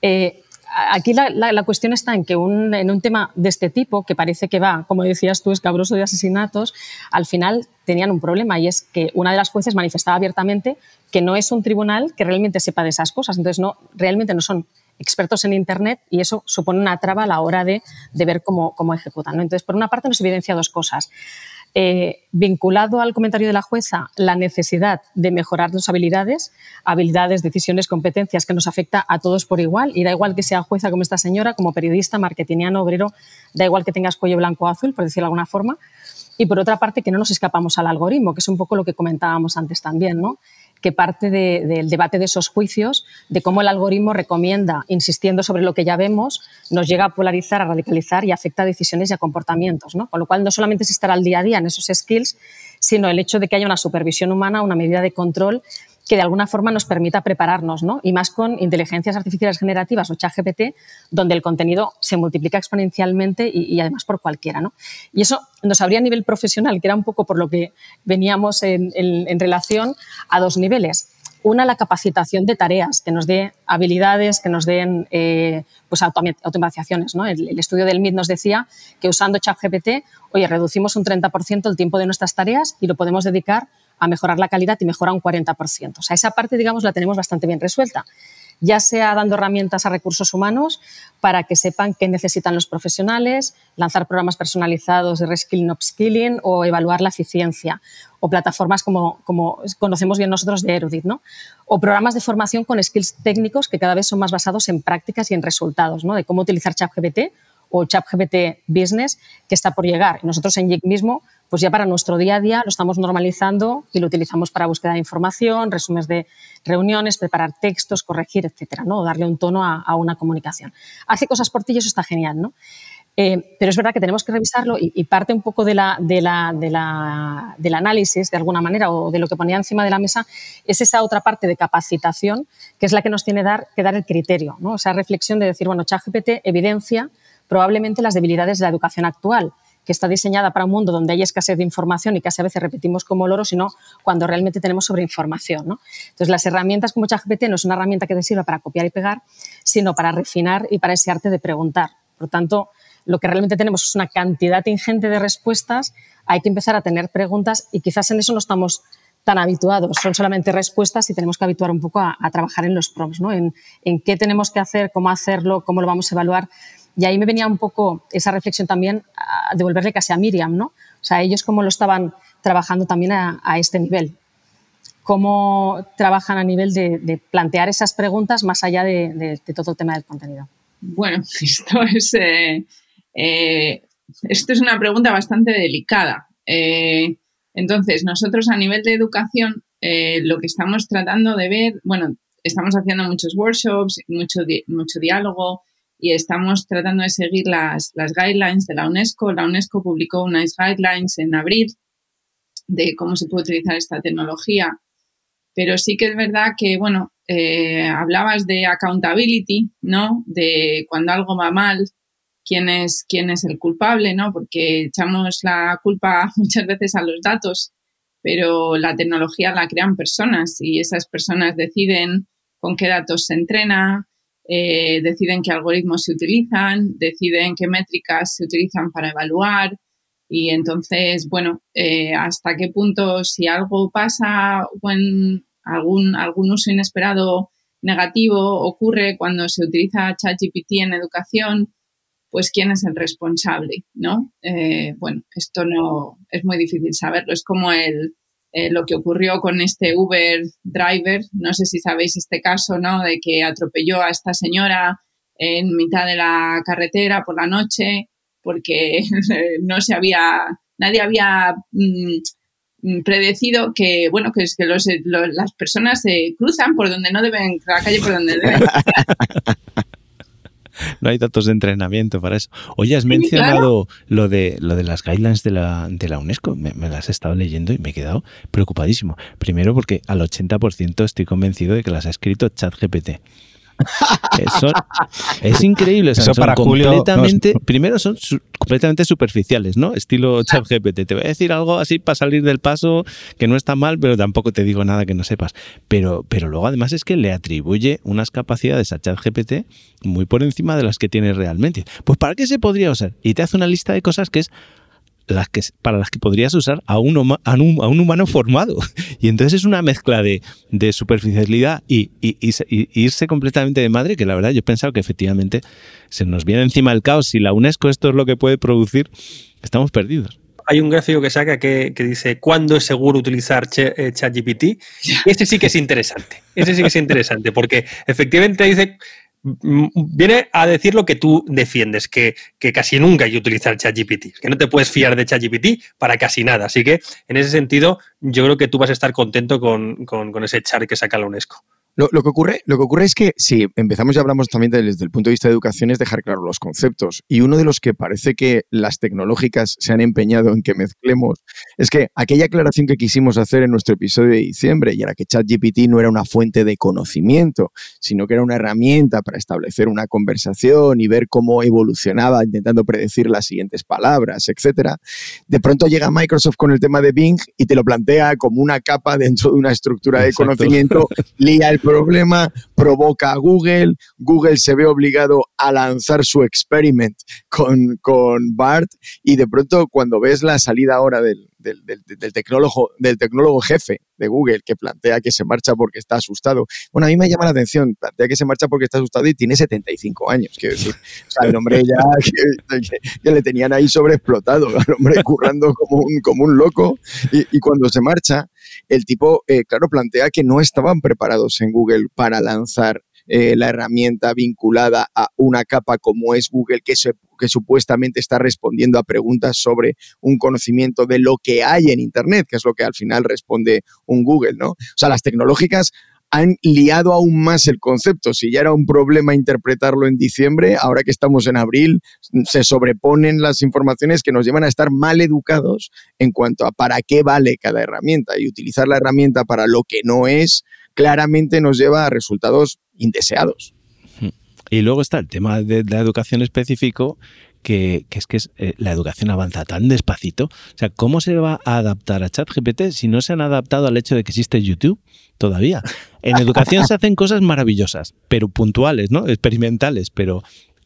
Eh, aquí la, cuestión está en que en un tema de este tipo, que parece que va, como decías tú, escabroso de asesinatos, al final tenían un problema y es que una de las jueces manifestaba abiertamente que no es un tribunal que realmente sepa de esas cosas. Entonces, no, realmente no son expertos en Internet y eso supone una traba a la hora de, ver cómo, cómo ejecutan. Entonces, por una parte, nos evidencia dos cosas. Eh, vinculado al comentario de la jueza, la necesidad de mejorar las habilidades, habilidades, decisiones, competencias que nos afecta a todos por igual y da igual que sea jueza como esta señora, como periodista, marketingiano, obrero, da igual que tengas cuello blanco o azul, por decirlo de alguna forma. Y por otra parte, que no nos escapamos al algoritmo, que es un poco lo que comentábamos antes también, ¿no? Que parte del debate de esos juicios, de cómo el algoritmo recomienda, insistiendo sobre lo que ya vemos, nos llega a polarizar, a radicalizar y afecta a decisiones y a comportamientos. ¿no? Con lo cual, no solamente es estar al día a día en esos skills, sino el hecho de que haya una supervisión humana, una medida de control que de alguna forma nos permita prepararnos, ¿no? Y más con inteligencias artificiales generativas o ChatGPT, donde el contenido se multiplica exponencialmente y, además por cualquiera, ¿no? Y eso nos habría a nivel profesional, que era un poco por lo que veníamos en, relación a dos niveles. Una, la capacitación de tareas, que nos dé habilidades, que nos den eh, pues automatizaciones. ¿no? El, el, estudio del MIT nos decía que usando ChatGPT, oye, reducimos un 30% el tiempo de nuestras tareas y lo podemos dedicar a mejorar la calidad y mejora un 40%. O sea, esa parte, digamos, la tenemos bastante bien resuelta. ya sea dando herramientas a recursos humanos para que sepan qué necesitan los profesionales, lanzar programas personalizados de reskilling, upskilling o evaluar la eficiencia, o plataformas como, como conocemos bien nosotros de Erudit, ¿no? o programas de formación con skills técnicos que cada vez son más basados en prácticas y en resultados, ¿no? de cómo utilizar ChatGPT o ChatGPT Business que está por llegar. Y nosotros en JIC mismo, pues ya para nuestro día a día lo estamos normalizando y lo utilizamos para búsqueda de información, resúmenes de reuniones, preparar textos, corregir, etcétera, ¿no? O darle un tono a, una comunicación. Hace cosas por ti y eso está genial, ¿no? Eh, pero es verdad que tenemos que revisarlo y, parte un poco de la, de la, de la, del análisis, de alguna manera, o de lo que ponía encima de la mesa, es esa otra parte de capacitación que es la que nos tiene dar, que dar el criterio, ¿no? esa reflexión de decir, bueno, ChatGPT evidencia probablemente las debilidades de la educación actual, que está diseñada para un mundo donde hay escasez de información y casi a veces repetimos como loro, sino cuando realmente tenemos sobreinformación. ¿no? Entonces, las herramientas como ChatGPT no es una herramienta que te sirva para copiar y pegar, sino para refinar y para ese arte de preguntar. Por tanto, lo que realmente tenemos es una cantidad ingente de respuestas, hay que empezar a tener preguntas y quizás en eso no estamos tan habituados, son solamente respuestas y tenemos que habituar un poco a, trabajar en los prompts, ¿no? en qué tenemos que hacer, cómo hacerlo, cómo lo vamos a evaluar. Y ahí me venía un poco esa reflexión también a devolverle casi a Miriam, ¿no? O sea, ellos cómo lo estaban trabajando también a, este nivel. Cómo trabajan a nivel de, plantear esas preguntas más allá de, todo el tema del contenido. Bueno, <laughs> esto es, eh, eh, esto es una pregunta bastante delicada. Eh, entonces, nosotros a nivel de educación, lo que estamos tratando de ver, bueno, estamos haciendo muchos workshops, mucho, mucho diálogo, y estamos tratando de seguir las, las guidelines de la UNESCO. La UNESCO publicó unas guidelines en abril de cómo se puede utilizar esta tecnología. Pero sí que es verdad que, bueno, eh, hablabas de accountability, ¿no? De cuando algo va mal, quién es, quién es el culpable, ¿no? Porque echamos la culpa <laughs> muchas veces a los datos, pero la tecnología la crean personas y esas personas deciden con qué datos se entrena, eh, deciden qué algoritmos se utilizan, deciden qué métricas se utilizan para evaluar y entonces, bueno, eh, hasta qué punto si algo pasa algún, algún uso inesperado negativo ocurre cuando se utiliza ChatGPT en educación, pues quién es el responsable, ¿no? Eh, bueno, esto no es muy difícil saberlo. Es como el, eh, lo que ocurrió con este Uber driver, no sé si sabéis este caso, ¿no? De que atropelló a esta señora en mitad de la carretera por la noche porque <laughs> no se había, nadie había mm, predecido que, bueno, que, es que los, las personas se cruzan por donde no deben, la calle por donde deben. <laughs> no hay datos de entrenamiento para eso. Oye, has mencionado lo, de, lo de las guidelines de la, de la UNESCO. Me, me, las he estado leyendo y me he quedado preocupadísimo. Primero porque al 80% estoy convencido de que las ha escrito ChatGPT es increíble. Eso para completamente, Primero son completamente superficiales, ¿no? Estilo ChatGPT. Te voy a decir algo así para salir del paso que no está mal, pero tampoco te digo nada que no sepas. Pero, pero luego además es que le atribuye unas capacidades a ChatGPT muy por encima de las que tiene realmente. Pues ¿para qué se podría usar? Y te hace una lista de cosas que es las que, para las que podrías usar a un, a un, humano formado. <laughs> Y entonces es una mezcla de, superficialidad y, irse completamente de madre, que la verdad yo he pensado que efectivamente se nos viene encima el caos. Si la UNESCO esto es lo que puede producir, estamos perdidos. Hay un gráfico que saca que, dice cuándo es seguro utilizar eh, ChatGPT. Ese sí que es interesante. Ese sí que es interesante, porque efectivamente dice viene a decir lo que tú defiendes, que, casi nunca hay que utilizar ChatGPT, que no te puedes fiar de ChatGPT para casi nada. Así que en ese sentido, yo creo que tú vas a estar contento con, con ese char que saca la UNESCO. Lo, que ocurre, lo que ocurre es que si empezamos y hablamos también desde el punto de vista de educación es dejar claro los conceptos. Y uno de los que parece que las tecnológicas se han empeñado en que mezclemos es que aquella aclaración que quisimos hacer en nuestro episodio de diciembre y era que ChatGPT no era una fuente de conocimiento, sino que era una herramienta para establecer una conversación y ver cómo evolucionaba intentando predecir las siguientes palabras, etcétera. De pronto llega Microsoft con el tema de Bing y te lo plantea como una capa dentro de una estructura de conocimiento, lía el problema provoca a Google, Google se ve obligado a lanzar su experiment con, con BART y de pronto cuando ves la salida ahora del, del, tecnólogo, del tecnólogo jefe de Google que plantea que se marcha porque está asustado. Bueno, a mí me llama la atención, plantea que se marcha porque está asustado y tiene 75 años, quiero decir. O el hombre ya <laughs> que, le tenían ahí sobreexplotado, el hombre currando como un, como un loco y, cuando se marcha, el tipo, eh, claro, plantea que no estaban preparados en Google para lanzar eh, la herramienta vinculada a una capa como es Google, que, que supuestamente está respondiendo a preguntas sobre un conocimiento de lo que hay en Internet, que es lo que al final responde un Google, ¿no? O sea, las tecnológicas han liado aún más el concepto. Si ya era un problema interpretarlo en diciembre, ahora que estamos en abril, se sobreponen las informaciones que nos llevan a estar mal educados en cuanto a para qué vale cada herramienta. Y utilizar la herramienta para lo que no es, claramente nos lleva a resultados indeseados. Y luego está el tema de la educación específico, que, es que eh, la educación avanza tan despacito. O sea, ¿cómo se va a adaptar a ChatGPT si no se han adaptado al hecho de que existe YouTube todavía? En educación se hacen cosas maravillosas, pero puntuales, ¿no? Experimentales, pero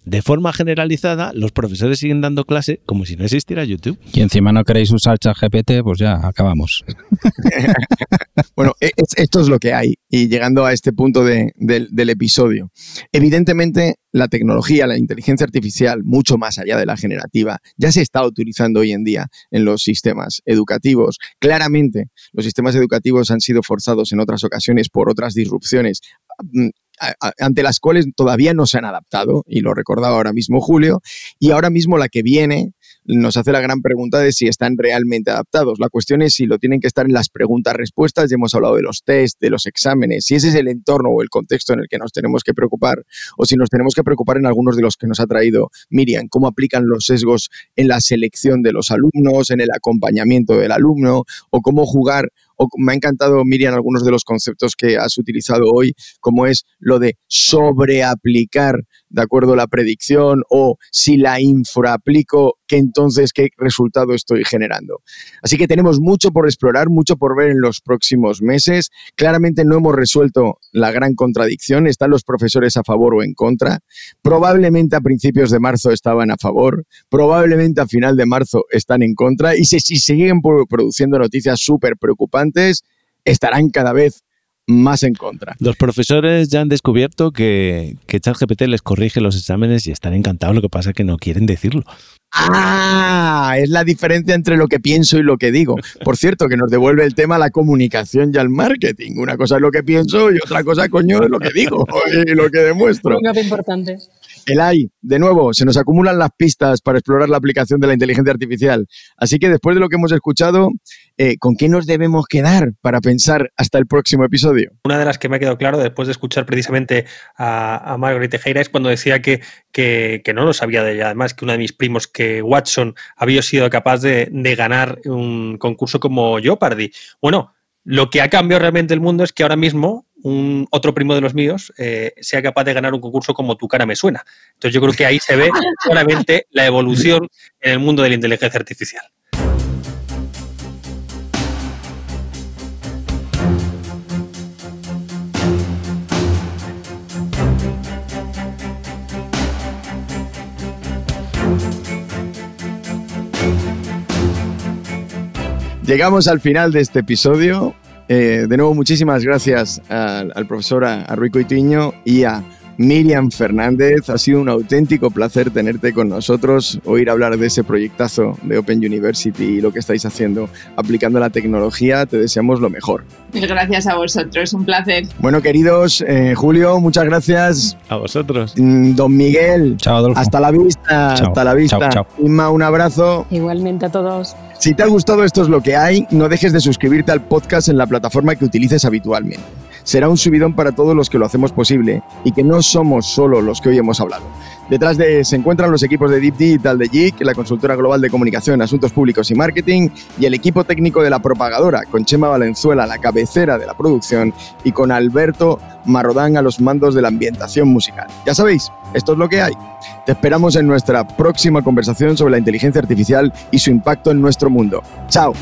de forma generalizada, los profesores siguen dando clase como si no existiera YouTube. Y encima no queréis usar ChatGPT, pues ya acabamos. <laughs> bueno, e, esto es lo que hay. Y llegando a este punto del episodio, evidentemente la tecnología, la inteligencia artificial, mucho más allá de la generativa, ya se está utilizando hoy en día en los sistemas educativos. Claramente, los sistemas educativos han sido forzados en otras ocasiones por otras disrupciones ante las cuales todavía no se han adaptado, y lo recordaba ahora mismo Julio, y ahora mismo la que viene nos hace la gran pregunta de si están realmente adaptados. La cuestión es si lo tienen que estar en las preguntas-respuestas, ya hemos hablado de los test, de los exámenes, si ese es el entorno o el contexto en el que nos tenemos que preocupar, o si nos tenemos que preocupar en algunos de los que nos ha traído Miriam, cómo aplican los sesgos en la selección de los alumnos, en el acompañamiento del alumno, o cómo jugar me ha encantado, Miriam, algunos de los conceptos que has utilizado hoy, como es lo de sobreaplicar de acuerdo a la predicción o si la infraaplico, que entonces qué resultado estoy generando. Así que tenemos mucho por explorar, mucho por ver en los próximos meses. Claramente no hemos resuelto la gran contradicción, están los profesores a favor o en contra. Probablemente a principios de marzo estaban a favor, probablemente a final de marzo están en contra y si, si siguen produciendo noticias súper preocupantes, estarán cada vez más en contra. Los profesores ya han descubierto que, que ChatGPT les corrige los exámenes y están encantados, lo que pasa es que no quieren decirlo. Ah, es la diferencia entre lo que pienso y lo que digo. Por cierto, que nos devuelve el tema la comunicación y al marketing. Una cosa es lo que pienso y otra cosa, coño, es lo que digo <laughs> y lo que demuestro. Un importante. El AI, de nuevo, se nos acumulan las pistas para explorar la aplicación de la inteligencia artificial. Así que después de lo que hemos escuchado, eh, ¿con qué nos debemos quedar para pensar hasta el próximo episodio? Una de las que me ha quedado claro después de escuchar precisamente a, a Margaret Tejera es cuando decía que, que, no lo sabía de ella. Además, que uno de mis primos, que Watson, había sido capaz de, de ganar un concurso como Jeopardy. Bueno, lo que ha cambiado realmente el mundo es que ahora mismo un otro primo de los míos eh, sea capaz de ganar un concurso como Tu cara me suena. Entonces yo creo que ahí se ve <laughs> claramente la evolución en el mundo de la inteligencia artificial. Llegamos al final de este episodio. Eh, de nuevo, muchísimas gracias al, profesor Arruico Itiño y a Miriam Fernández. Ha sido un auténtico placer tenerte con nosotros, oír hablar de ese proyectazo de Open University y lo que estáis haciendo aplicando la tecnología. Te deseamos lo mejor. Mil gracias a vosotros, un placer. Bueno, queridos, eh, Julio, muchas gracias. A vosotros. Mm, don Miguel, chao, Adolfo. hasta la vista. hasta la vista. Chao, Inma, un abrazo. Igualmente a todos. Si te ha gustado esto es lo que hay, no dejes de suscribirte al podcast en la plataforma que utilices habitualmente será un subidón para todos los que lo hacemos posible y que no somos solo los que hoy hemos hablado. Detrás de se encuentran los equipos de Deep Digital de JIC, la consultora global de comunicación, asuntos públicos y marketing, y el equipo técnico de la propagadora, con Chema Valenzuela, la cabecera de la producción, y con Alberto Marrodán a los mandos de la ambientación musical. Ya sabéis, esto es lo que hay. Te esperamos en nuestra próxima conversación sobre la inteligencia artificial y su impacto en nuestro mundo. ¡Chao!